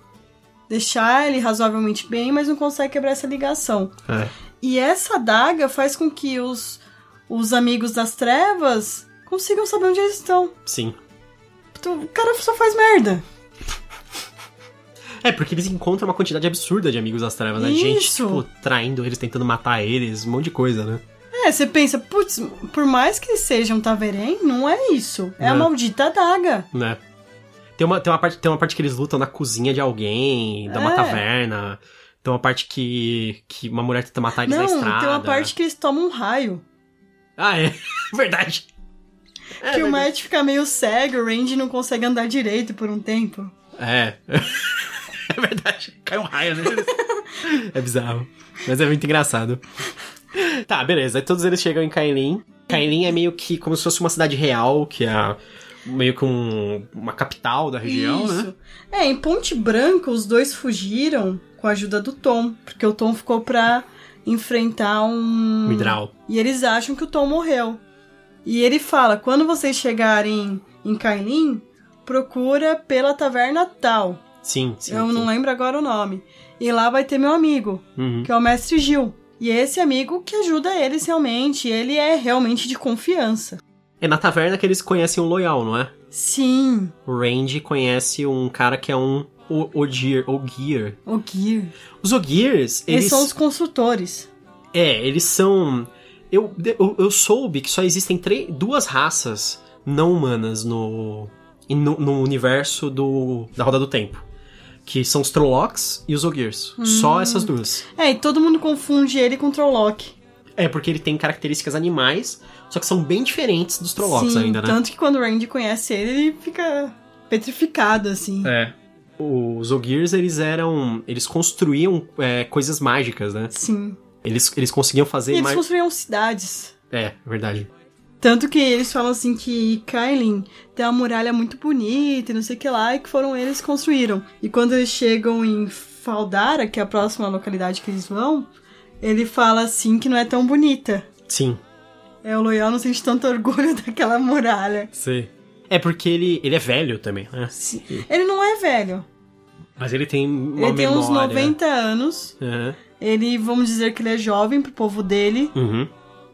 deixar ele razoavelmente bem, mas não consegue quebrar essa ligação.
É.
E essa adaga faz com que os, os amigos das trevas consigam saber onde eles estão.
Sim.
Então, O cara só faz merda.
É, porque eles encontram uma quantidade absurda de amigos das trevas, né? Gente,
Isso.
tipo, traindo eles, tentando matar eles, um monte de coisa, né?
É, você pensa, putz, por mais que seja um Taverém, não é isso. É a
Não.
maldita adaga.
Né? Tem uma, tem, uma parte, tem uma parte que eles lutam na cozinha de alguém, da uma
É.
taverna. Tem uma parte que, que uma mulher tenta matar eles
não,
na estrada.
tem uma parte que eles tomam um raio.
Ah, é. Verdade. É,
que o. Matt fica meio cego, o Randy não consegue andar direito por um tempo.
É. É verdade. Cai um raio neles. é bizarro. Mas é muito engraçado. Tá, beleza. Aí todos eles chegam em Kailin. Kailin é meio que como se fosse uma cidade real, que é a- meio que um- uma capital da região, né?
Isso. É, em Ponte Branca, os dois fugiram com a ajuda do Tom, porque o Tom ficou pra enfrentar um.
Midral.
E eles acham que o Tom morreu. E ele fala: quando vocês chegarem em Kailin, procura pela taverna tal.
Sim, sim.
Eu
sim.
não lembro agora o nome. E lá vai ter meu amigo,
Uhum.
que é o Mestre Gil. E é esse amigo que ajuda eles realmente. Ele é realmente de confiança.
É na taverna que eles conhecem o Loyal, não é?
Sim,
O Randy conhece um cara que é um o- Ogier. Ogier.
o Gear.
Os Ogiers,
Eles,
eles...
são os consultores.
É, eles são... Eu, eu, eu soube que só existem três, duas raças não humanas no, no, no universo do, da Roda do Tempo. Que são os Trollocs e os Ogiers. Só essas duas.
É, e todo mundo confunde ele com o Trolloc.
É, porque ele tem características animais, só que são bem diferentes dos Trollocs
Sim,
ainda, né?
tanto que quando o Randy conhece ele, ele fica petrificado, assim.
É. Os Ogiers, eles eram... Eles construíam é, coisas mágicas, né?
Sim.
Eles, eles conseguiam
E
fazer
eles
mais...
construíam cidades.
É, verdade.
Tanto que eles falam assim que Kailin tem uma muralha muito bonita e não sei o que lá, e que foram eles que construíram. E quando eles chegam em Faldara, que é a próxima localidade que eles vão, ele fala assim que não é tão bonita.
Sim.
É, o Loyal não sente tanto orgulho daquela muralha.
Sim. É porque ele, ele é velho também, né?
Sim. Ele não é velho.
Mas ele tem uma
ele tem
memória.
uns 90 anos.
Aham.
Ele, vamos dizer que ele é jovem pro povo dele.
Uhum.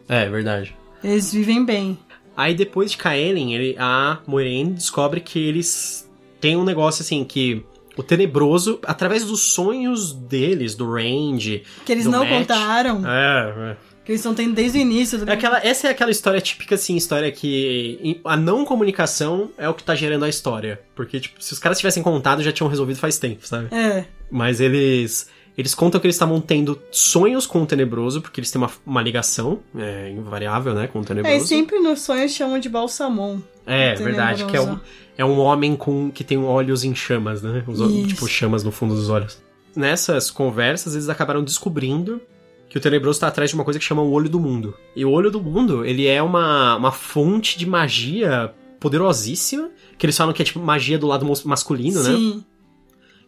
É, verdade.
Eles vivem bem.
Aí depois de Kaelin, ele, a Moiraine descobre que eles têm um negócio assim que o tenebroso, através dos sonhos deles, do Range,
Que eles não
Matt-
contaram.
É, é.
Que eles estão tendo desde o início. Do...
É aquela, essa é aquela história típica, assim, história que a não comunicação é o que tá gerando a história. Porque, tipo, se os caras tivessem contado, já tinham resolvido faz tempo, sabe?
É.
Mas eles. Eles contam que eles estavam tendo sonhos com o tenebroso, porque eles têm uma, uma ligação é, invariável, né, com o tenebroso.
É, e sempre nos sonhos chamam de Balsamon.
É, verdade, que é um, é um homem com que tem olhos em chamas, né? Os, tipo, chamas no fundo dos olhos. Nessas conversas, eles acabaram descobrindo que o Tenebroso tá atrás de uma coisa que chama o Olho do Mundo. E o Olho do Mundo, ele é uma, uma fonte de magia poderosíssima, que eles falam que é tipo magia do lado masculino, né?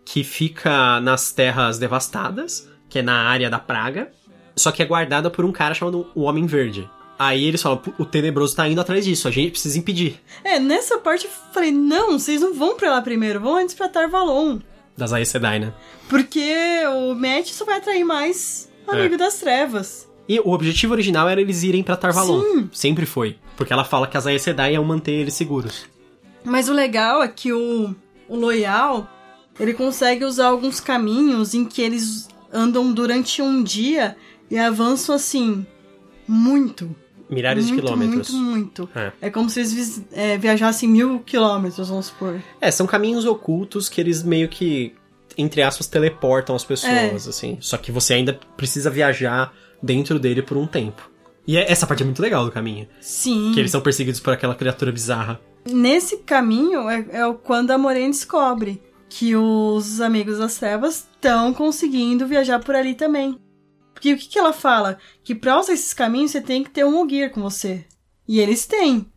Que fica nas terras devastadas, que é na área da praga, só que é guardada por um cara chamado o Homem Verde. Aí eles falam, "Pu- o Tenebroso tá indo atrás disso, a gente precisa impedir.
É, nessa parte eu falei, não, vocês não vão pra lá primeiro, vão antes pra Tarvalon.
Das Aes Sedai, né?
Porque o Matt só vai atrair mais
É.
amigo das trevas.
E o objetivo original era eles irem pra Tarvalon.
Sim.
Sempre foi. Porque ela fala que as Aes Sedai iam manter eles seguros.
Mas o legal é que o, o Loyal, ele consegue usar alguns caminhos em que eles andam durante um dia e avançam assim, muito.
Milhares
muito,
de quilômetros.
Muito, muito.
É.
É como se eles é, viajassem mil quilômetros, vamos supor.
É, são caminhos ocultos que eles meio que, entre aspas, teleportam as pessoas, assim. Só que você ainda precisa viajar dentro dele por um tempo. E é- essa parte é muito legal do caminho.
Sim.
Que eles são perseguidos por aquela criatura bizarra.
Nesse caminho é, é o- quando a Moraine descobre que os amigos das trevas estão conseguindo viajar por ali também. Porque o que, que ela fala? Que pra usar esses caminhos você tem que ter um Ogier com você. E eles têm.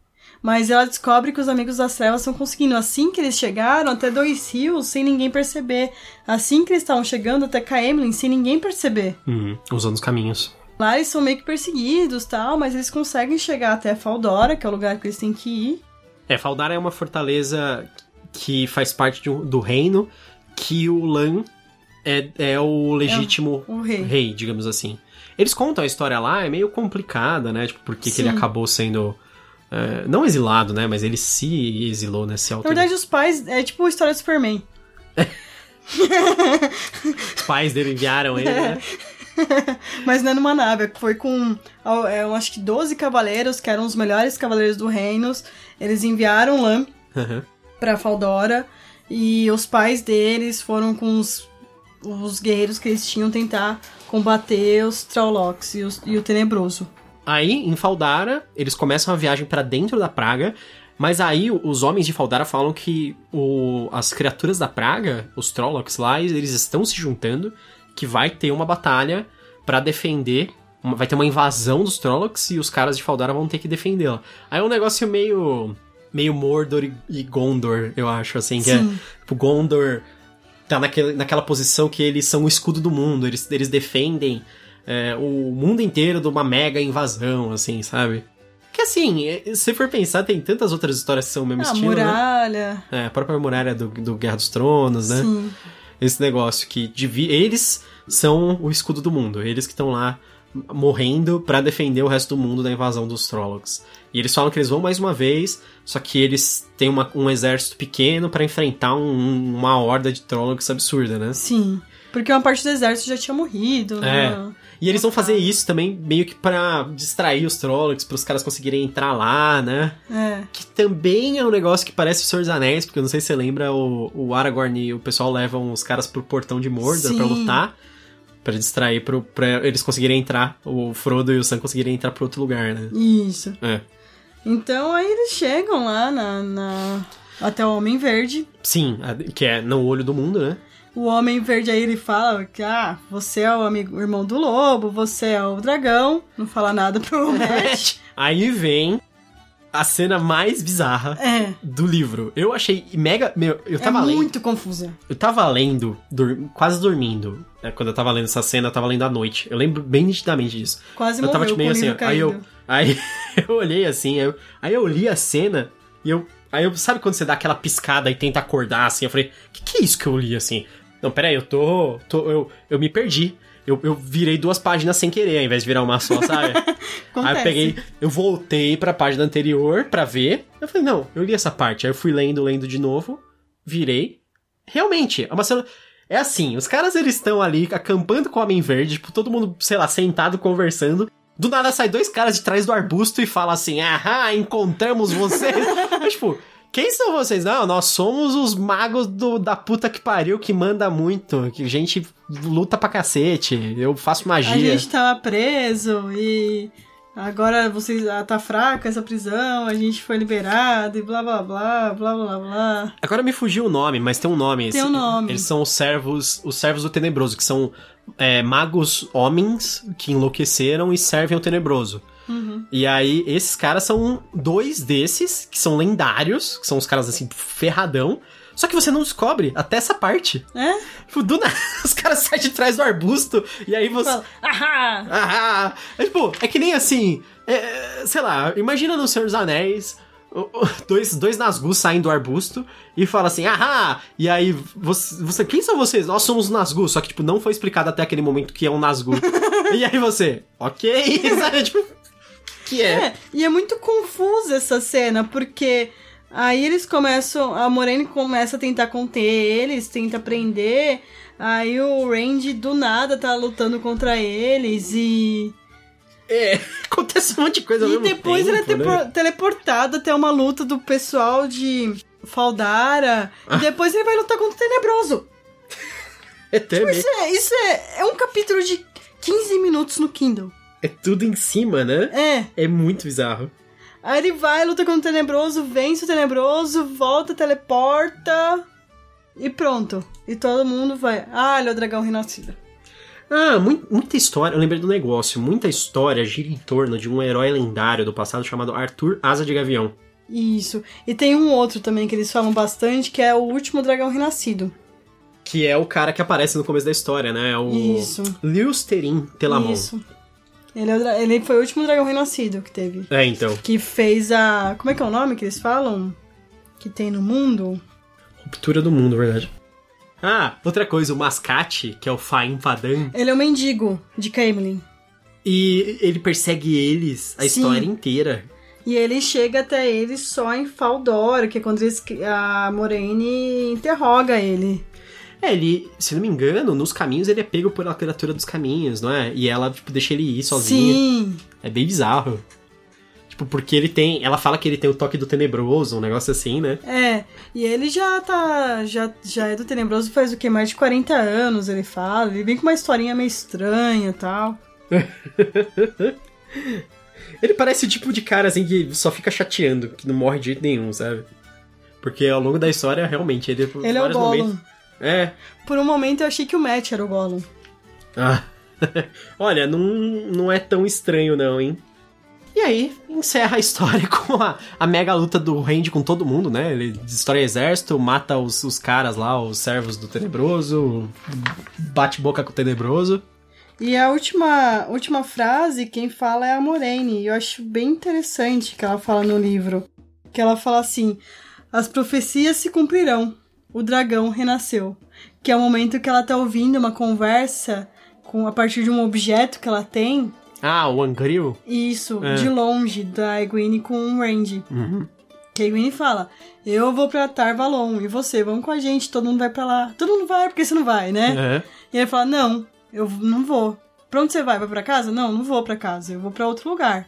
Mas ela descobre que os amigos das trevas estão conseguindo. Assim que eles chegaram até Dois Rios, sem ninguém perceber. Assim que eles estavam chegando até Caemlin, sem ninguém perceber.
Uhum, usando os caminhos.
Lá eles são meio que perseguidos tal, mas eles conseguem chegar até Faldora, que é o lugar que eles têm que ir.
É, Faldara é uma fortaleza que faz parte de um- do reino que o Lan é, é o legítimo
o rei.
digamos assim. Eles contam a história lá, é meio complicada, né? Tipo, por que que ele acabou sendo. é, não exilado, né? Mas ele se exilou, né? Se
Na verdade, os pais é tipo a história do Superman.
Os pais dele enviaram ele, né?
Mas não é numa nave, foi com, é, eu acho que 12 cavaleiros, que eram os melhores cavaleiros do reino. Eles enviaram Lan
Aham.
Pra Faldora. E os pais deles foram com os, os guerreiros que eles tinham tentar combater os Trollocs e, os- e o Tenebroso.
Aí, em Faldara, eles começam a viagem para dentro da praga, mas aí os homens de Faldara falam que o, as criaturas da praga, os Trollocs lá, eles estão se juntando, que vai ter uma batalha para defender, vai ter uma invasão dos Trollocs e os caras de Faldara vão ter que defendê-la. Aí é um negócio meio meio Mordor e, e Gondor, eu acho, assim, que é,
Sim.
é tipo, Gondor tá naquele, naquela posição que eles são o escudo do mundo, eles, eles defendem é, o mundo inteiro de uma mega invasão, assim, sabe? Que assim, é, se for pensar, tem tantas outras histórias que são o mesmo
A
estilo, né?
muralha.
É, a própria muralha do, do Guerra dos Tronos, né?
Sim.
Esse negócio que divi eles são o escudo do mundo, eles que estão lá morrendo pra defender o resto do mundo da invasão dos Trollocs. E eles falam que eles vão mais uma vez, só que eles têm uma- um exército pequeno pra enfrentar um- uma horda de Trollocs absurda, né?
Sim. Porque uma parte do exército já tinha morrido,
É.
né?
E eles vão fazer isso também meio que pra distrair os Trollocs, pros caras conseguirem entrar lá, né?
É.
Que também é um negócio que parece o Senhor dos Anéis, porque eu não sei se você lembra, o, o Aragorn e o pessoal levam os caras pro portão de Mordor pra lutar. Pra distrair, pro, pra eles conseguirem entrar, o Frodo e o Sam conseguirem entrar pro outro lugar, né?
Isso.
É.
Então aí eles chegam lá na, na- até o Homem Verde.
Sim, que é no olho do mundo, né?
O Homem Verde aí ele fala que ah, você é o amigo, irmão do lobo, você é o dragão. Não fala nada pro Matt.
Aí vem a cena mais bizarra
É.
do livro. Eu achei mega. Meu, eu
É
tava lendo.
muito confusa.
Eu tava lendo, dur- quase dormindo. né? Quando eu tava lendo essa cena, eu tava lendo à noite. Eu lembro bem nitidamente disso.
Quase
eu tava tipo, meio assim, ó, aí eu, aí eu olhei assim, aí eu, aí eu li a cena e eu, aí eu, sabe quando você dá aquela piscada e tenta acordar assim? Eu falei, que que é isso que eu li assim? Não, peraí, eu tô, tô eu, eu me perdi. Eu, eu virei duas páginas sem querer, ao invés de virar uma só, sabe? Aí eu peguei, eu voltei pra página anterior pra ver. Eu falei, não, eu li essa parte. Aí eu fui lendo, lendo de novo, virei. Realmente, é uma cena. É assim, os caras eles estão ali acampando com o Homem Verde, tipo, todo mundo, sei lá, sentado conversando. Do nada sai dois caras de trás do arbusto e fala assim: Ahá, encontramos vocês. Mas, tipo, quem são vocês? Não, nós somos os magos do, da puta que pariu que manda muito, que a gente luta pra cacete, eu faço magia.
A gente tava preso e agora vocês ah, tá fraca essa prisão, a gente foi liberado e blá blá blá, blá blá blá.
Agora me fugiu o nome, mas tem um nome.
Tem um nome.
Eles são os servos, os servos do Tenebroso, que são é, magos homens que enlouqueceram e servem ao Tenebroso.
Uhum.
E aí, esses caras são dois desses, que são lendários, que são os caras assim, ferradão. Só que você não descobre até essa parte.
É?
Tipo, do nada, os caras saem de trás do arbusto, e aí você.
Fala, ahá!
Ah, é, tipo, é que nem assim, é, sei lá, imagina no Senhor dos Anéis, dois, dois Nazgûs saem do arbusto e fala assim, ahá, e aí, você, você, quem são vocês? Nós somos Nazgûs, só que, tipo, não foi explicado até aquele momento que é um Nazgûl. e aí você, ok, sabe, tipo, que é?
É, e é muito confusa essa cena, porque aí eles começam, a Moraine começa a tentar conter eles, tenta prender, aí o Randy do nada tá lutando contra eles e...
É, acontece um monte de coisa
E depois ele é
tempo, né?
teleportado até uma luta do pessoal de Faldara.
Ah.
E depois ele vai lutar contra o Tenebroso.
É, também.
Isso, é, isso é, é um capítulo de 15 minutos no Kindle.
É tudo em cima, né?
É.
É muito bizarro.
Aí ele vai, luta contra o Tenebroso, vence o Tenebroso, volta, teleporta. E pronto. E todo mundo vai. Ah, ele é o dragão renascido.
Ah, mui- muita história. Eu lembrei do negócio. Muita história gira em torno de um herói lendário do passado chamado Arthur Asa de Gavião.
Isso. E tem um outro também que eles falam bastante, que é o último dragão renascido.
Que é o cara que aparece no começo da história, né? O
Isso.
Liusterin Telamon.
Isso. Ele, é dra- ele foi o último dragão renascido que teve.
É, então.
Que fez a. Como é que é o nome que eles falam? Que tem no mundo?
Ruptura do mundo, verdade. Ah, outra coisa, o mascate, que é o Faim Vadan,
Ele é o mendigo de Camelin.
e ele persegue eles a
Sim.
história inteira.
E ele chega até eles só em Faldor, que é quando eles, a Moraine interroga ele.
É, ele, se não me engano, nos caminhos ele é pego pela criatura dos caminhos, não é? E ela, tipo, deixa ele ir sozinho.
Sim.
É bem bizarro. Tipo, porque ele tem. Ela fala que ele tem o toque do tenebroso, um negócio assim, né?
É, e ele já tá. Já, já é do Tenebroso faz o que? Mais de 40 anos, ele fala. Ele vem com uma historinha meio estranha e tal.
Ele parece o tipo de cara assim que só fica chateando, que não morre de jeito nenhum, sabe? Porque ao longo da história, realmente, ele,
ele é o Gollum. Momentos...
É.
Por um momento eu achei que o Matt era o Gollum.
Ah. Olha, não, não é tão estranho não, hein? E aí, encerra a história com a, a mega luta do Randy com todo mundo, né? Ele destrói o exército, mata os, os caras lá, os servos do Tenebroso, bate boca com o Tenebroso.
E a última, última frase, quem fala é a Moraine. E eu acho bem interessante que ela fala no livro. Que ela fala assim: As profecias se cumprirão. O dragão renasceu. Que é o momento que ela tá ouvindo uma conversa com a partir de um objeto que ela tem.
Ah, o Angril?
Isso, é. de longe, da Egwene com o Randy.
Uhum.
Que a Egwene fala: Eu vou pra Tarvalon, e você, vamos com a gente, todo mundo vai pra lá. Todo mundo vai, porque você não vai, né?
É.
E ele fala: Não, eu não vou. Pra onde você vai? Vai pra casa? Não, não vou pra casa, eu vou pra outro lugar.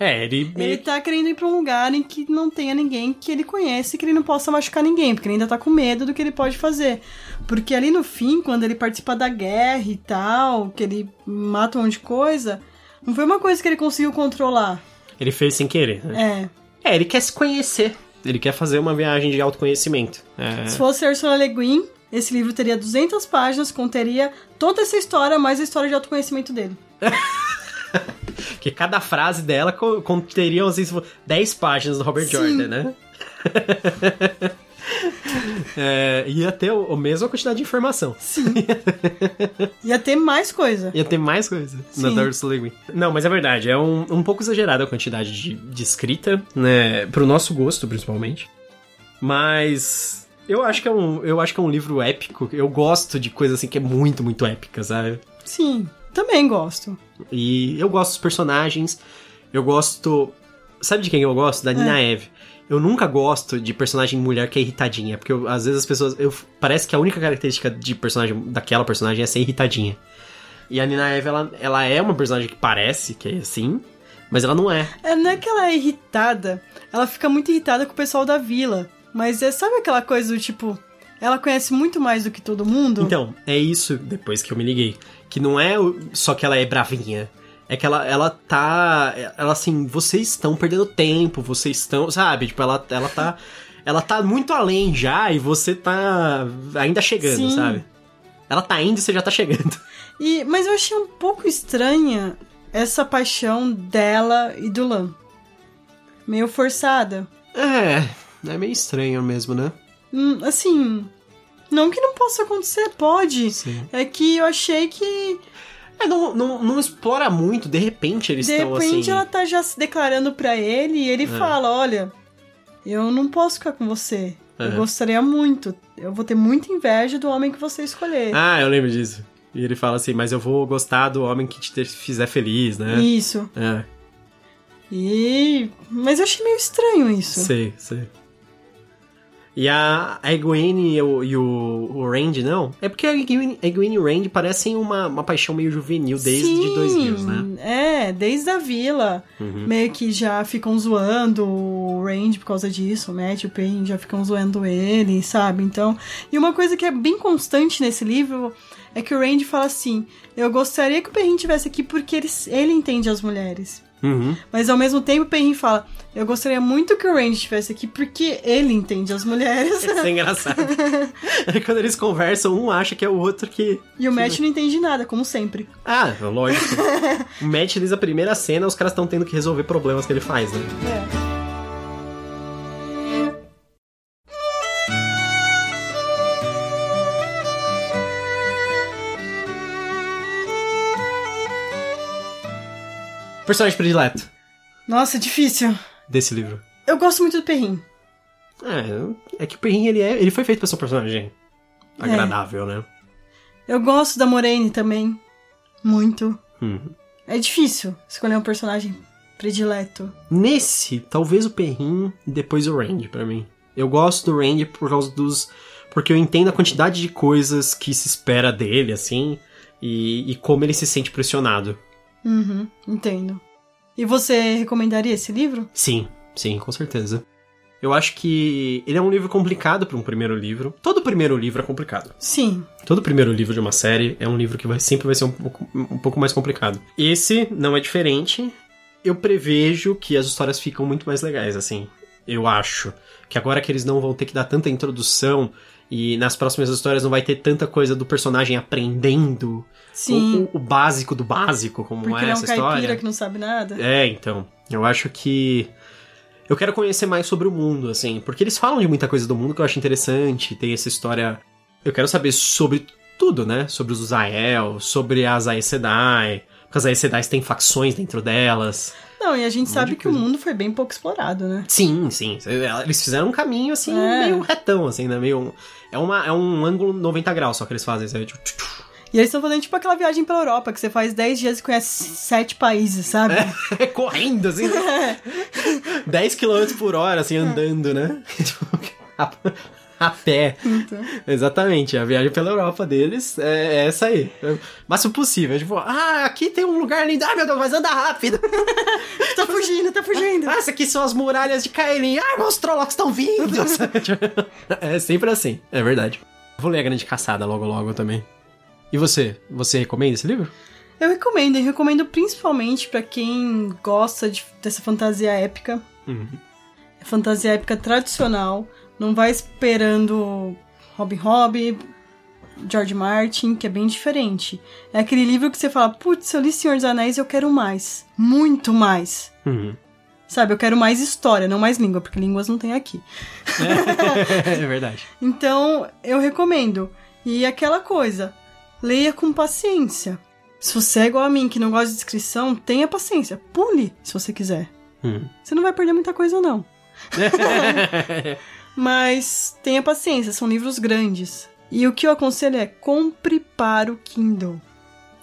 É, ele.
Ele tá querendo ir pra um lugar em que não tenha ninguém que ele conhece que ele não possa machucar ninguém, porque ele ainda tá com medo do que ele pode fazer. Porque ali no fim, quando ele participa da guerra e tal, que ele mata um monte de coisa, não foi uma coisa que ele conseguiu controlar.
Ele fez sem querer,
né?
É. É, ele quer se conhecer. Ele quer fazer uma viagem de autoconhecimento. É...
Se fosse Ursula Le Guin, esse livro teria 200 páginas, conteria toda essa história, mais a história de autoconhecimento dele.
que cada frase dela conteria, assim, 10 páginas do Robert Sim. Jordan, né? É, ia ter a mesma quantidade de informação.
Sim. ia ter mais coisa.
Ia ter mais coisa Sim. na Dark Souls Não, mas é verdade, é um, um pouco exagerada a quantidade de, de escrita, né? Pro nosso gosto, principalmente. Mas eu acho que é um, eu acho que é um livro épico. Eu gosto de coisa assim que é muito, muito épica, sabe?
Sim, também gosto.
E eu gosto dos personagens. Eu gosto. Sabe de quem eu gosto? Da Nina é. Eve. Eu nunca gosto de personagem mulher que é irritadinha, porque eu, às vezes as pessoas. Eu, parece que a única característica de personagem daquela personagem é ser irritadinha. E a Nina Eve, ela, ela é uma personagem que parece que é assim, mas ela não é.
É, não é que ela é irritada. Ela fica muito irritada com o pessoal da vila. Mas é, sabe aquela coisa do tipo. Ela conhece muito mais do que todo mundo?
Então, é isso depois que eu me liguei. Que não é só que ela é bravinha. É que ela, ela tá. Ela assim, vocês estão perdendo tempo, vocês estão. Sabe? Tipo, ela, ela tá. ela tá muito além já e você tá ainda chegando, Sim. sabe? Ela tá indo e você já tá chegando.
E, mas eu achei um pouco estranha essa paixão dela e do Lan. Meio forçada.
É, é meio estranho mesmo, né?
Hum, assim. Não que não possa acontecer, pode.
Sim.
É que eu achei que
é, não, não, não explora muito, de repente eles estão assim.
De repente ela tá já se declarando para ele e ele é. fala: Olha, eu não posso ficar com você. Uhum. Eu gostaria muito. Eu vou ter muita inveja do homem que você escolher.
Ah, eu lembro disso. E ele fala assim: Mas eu vou gostar do homem que te fizer feliz, né?
Isso.
É.
E. Mas eu achei meio estranho isso.
Sei, sei. E a, a Egwene e o, e o, o Randy, não? É porque a Egwene, Egwene e o Randy parecem uma, uma paixão meio juvenil desde Sim, dois dias, né?
É, desde a vila. Uhum. Meio que já ficam zoando o Randy por causa disso, e o Payne já ficam zoando ele, sabe? Então. E uma coisa que é bem constante nesse livro é que o Randy fala assim: Eu gostaria que o Perrin tivesse aqui porque ele, ele entende as mulheres.
Uhum.
Mas ao mesmo tempo o Perrin fala: Eu gostaria muito que o Randy estivesse aqui porque ele entende as mulheres.
Isso é engraçado. Aí quando eles conversam, um acha que é o outro que.
E o Matt não entende nada, como sempre.
Ah, lógico. o Matt diz a primeira cena, os caras estão tendo que resolver problemas que ele faz, né?
É.
Personagem predileto.
Nossa, difícil.
Desse livro.
Eu gosto muito do Perrin.
É, é que o Perrin, ele, é, ele foi feito pra ser um personagem agradável, é. né?
Eu gosto da Moraine também. Muito.
Uhum.
É difícil escolher um personagem predileto.
Nesse, talvez o Perrin e depois o Randy para mim. Eu gosto do Randy por causa dos. Porque eu entendo a quantidade de coisas que se espera dele, assim, e, e como ele se sente pressionado.
Uhum, entendo. E você recomendaria esse livro?
Sim, sim, com certeza. Eu acho que ele é um livro complicado para um primeiro livro. Todo primeiro livro é complicado.
Sim.
Todo primeiro livro de uma série é um livro que vai, sempre vai ser um pouco, um pouco mais complicado. Esse não é diferente. eu prevejo que as histórias ficam muito mais legais, assim. Eu acho. Que agora que eles não vão ter que dar tanta introdução e nas próximas histórias não vai ter tanta coisa do personagem aprendendo
Sim.
O, o, básico do básico, como
Porque
é
ele é um
essa
caipira
história.
que não sabe nada.
É, então. Eu acho que. Eu quero conhecer mais sobre o mundo, assim. Porque eles falam de muita coisa do mundo que eu acho interessante. Tem essa história. Eu quero saber sobre tudo, né? Sobre os Uzael, sobre as Aes Sedai. Porque as Aes Sedai têm facções dentro delas.
Não, e a gente
Um
sabe que o mundo foi bem pouco explorado, né?
Sim, sim. Eles fizeram um caminho, assim,
É.
meio retão, assim, né? Meio. É, uma, é um ângulo 90 graus só que eles fazem, sabe? Tipo,
E eles estão fazendo tipo aquela viagem pela Europa, que você faz 10 dias e conhece sete países, sabe?
correndo, assim. né? 10 km por hora, assim, andando, né? A, pé.
Então.
Exatamente, a viagem pela Europa deles é, é essa aí. Mas o possível, tipo, ah, aqui tem um lugar lindo. Ah, meu Deus, mas anda rápido.
tá fugindo, tá fugindo.
Ah, essas aqui são as muralhas de Kaelin. Ah, meus Trollocs estão vindo. é sempre assim, é verdade. Vou ler a Grande Caçada logo logo também. E você? Você recomenda esse livro?
Eu recomendo, e recomendo principalmente pra quem gosta de- dessa fantasia épica.
Uhum.
É fantasia épica tradicional. Não vai esperando Robin Hood, George Martin, que é bem diferente. É aquele livro que você fala, putz, eu li Senhor dos Anéis e eu quero mais. Muito mais.
Uhum.
Sabe, eu quero mais história, não mais língua, porque línguas não tem aqui.
é verdade.
Então, eu recomendo. E aquela coisa, leia com paciência. Se você é igual a mim, que não gosta de descrição, tenha paciência. Pule, se você quiser.
Uhum.
Você não vai perder muita coisa, não. Mas tenha paciência, são livros grandes. E o que eu aconselho é compre para o Kindle.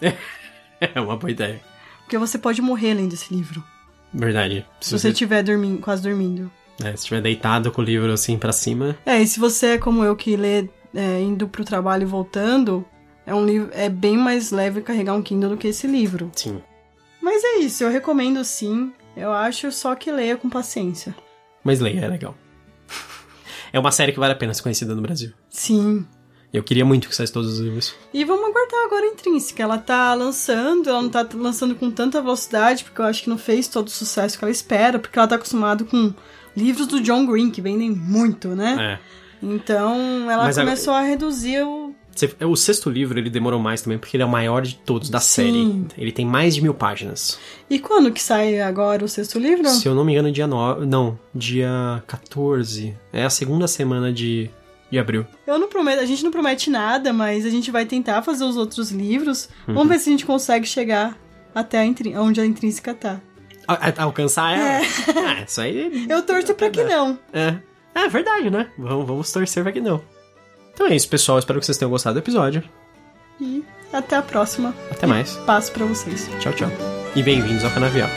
é uma boa ideia.
Porque você pode morrer lendo esse livro.
Verdade.
Se você estiver dormindo, quase dormindo.
É, se estiver deitado com o livro assim pra cima.
É, e se você é como eu que lê é, indo pro trabalho e voltando, é um livro é bem mais leve carregar um Kindle do que esse livro.
Sim.
Mas é isso, eu recomendo sim. Eu acho só que leia com paciência.
Mas leia, é legal. É uma série que vale a pena ser conhecida no Brasil.
Sim.
Eu queria muito que saísse todos os livros.
E vamos aguardar agora a Intrínseca. Ela tá lançando, ela não tá lançando com tanta velocidade, porque eu acho que não fez todo o sucesso que ela espera, porque ela tá acostumada com livros do John Green, que vendem muito, né?
É.
Então ela
Mas a-
começou a reduzir o.
Você- O sexto livro ele demorou mais também, porque ele é o maior de todos da
Sim.
série. Ele tem mais de mil páginas.
E quando que sai agora o sexto livro?
Se eu não me engano, dia 9. Não, dia 14. É a segunda semana de, de abril.
Eu não prometo, a gente não promete nada, mas a gente vai tentar fazer os outros livros.
Uhum.
Vamos ver se a gente consegue chegar até a onde a intrínseca tá.
A- a- alcançar ela? É. isso aí.
Eu torço pra que não.
É. É verdade, né? Vamos, vamos torcer pra que não. Então é isso, pessoal. Espero que vocês tenham gostado do episódio.
E até a próxima.
Até mais.
Passo pra vocês.
Tchau, tchau. E bem-vindos ao Canavial.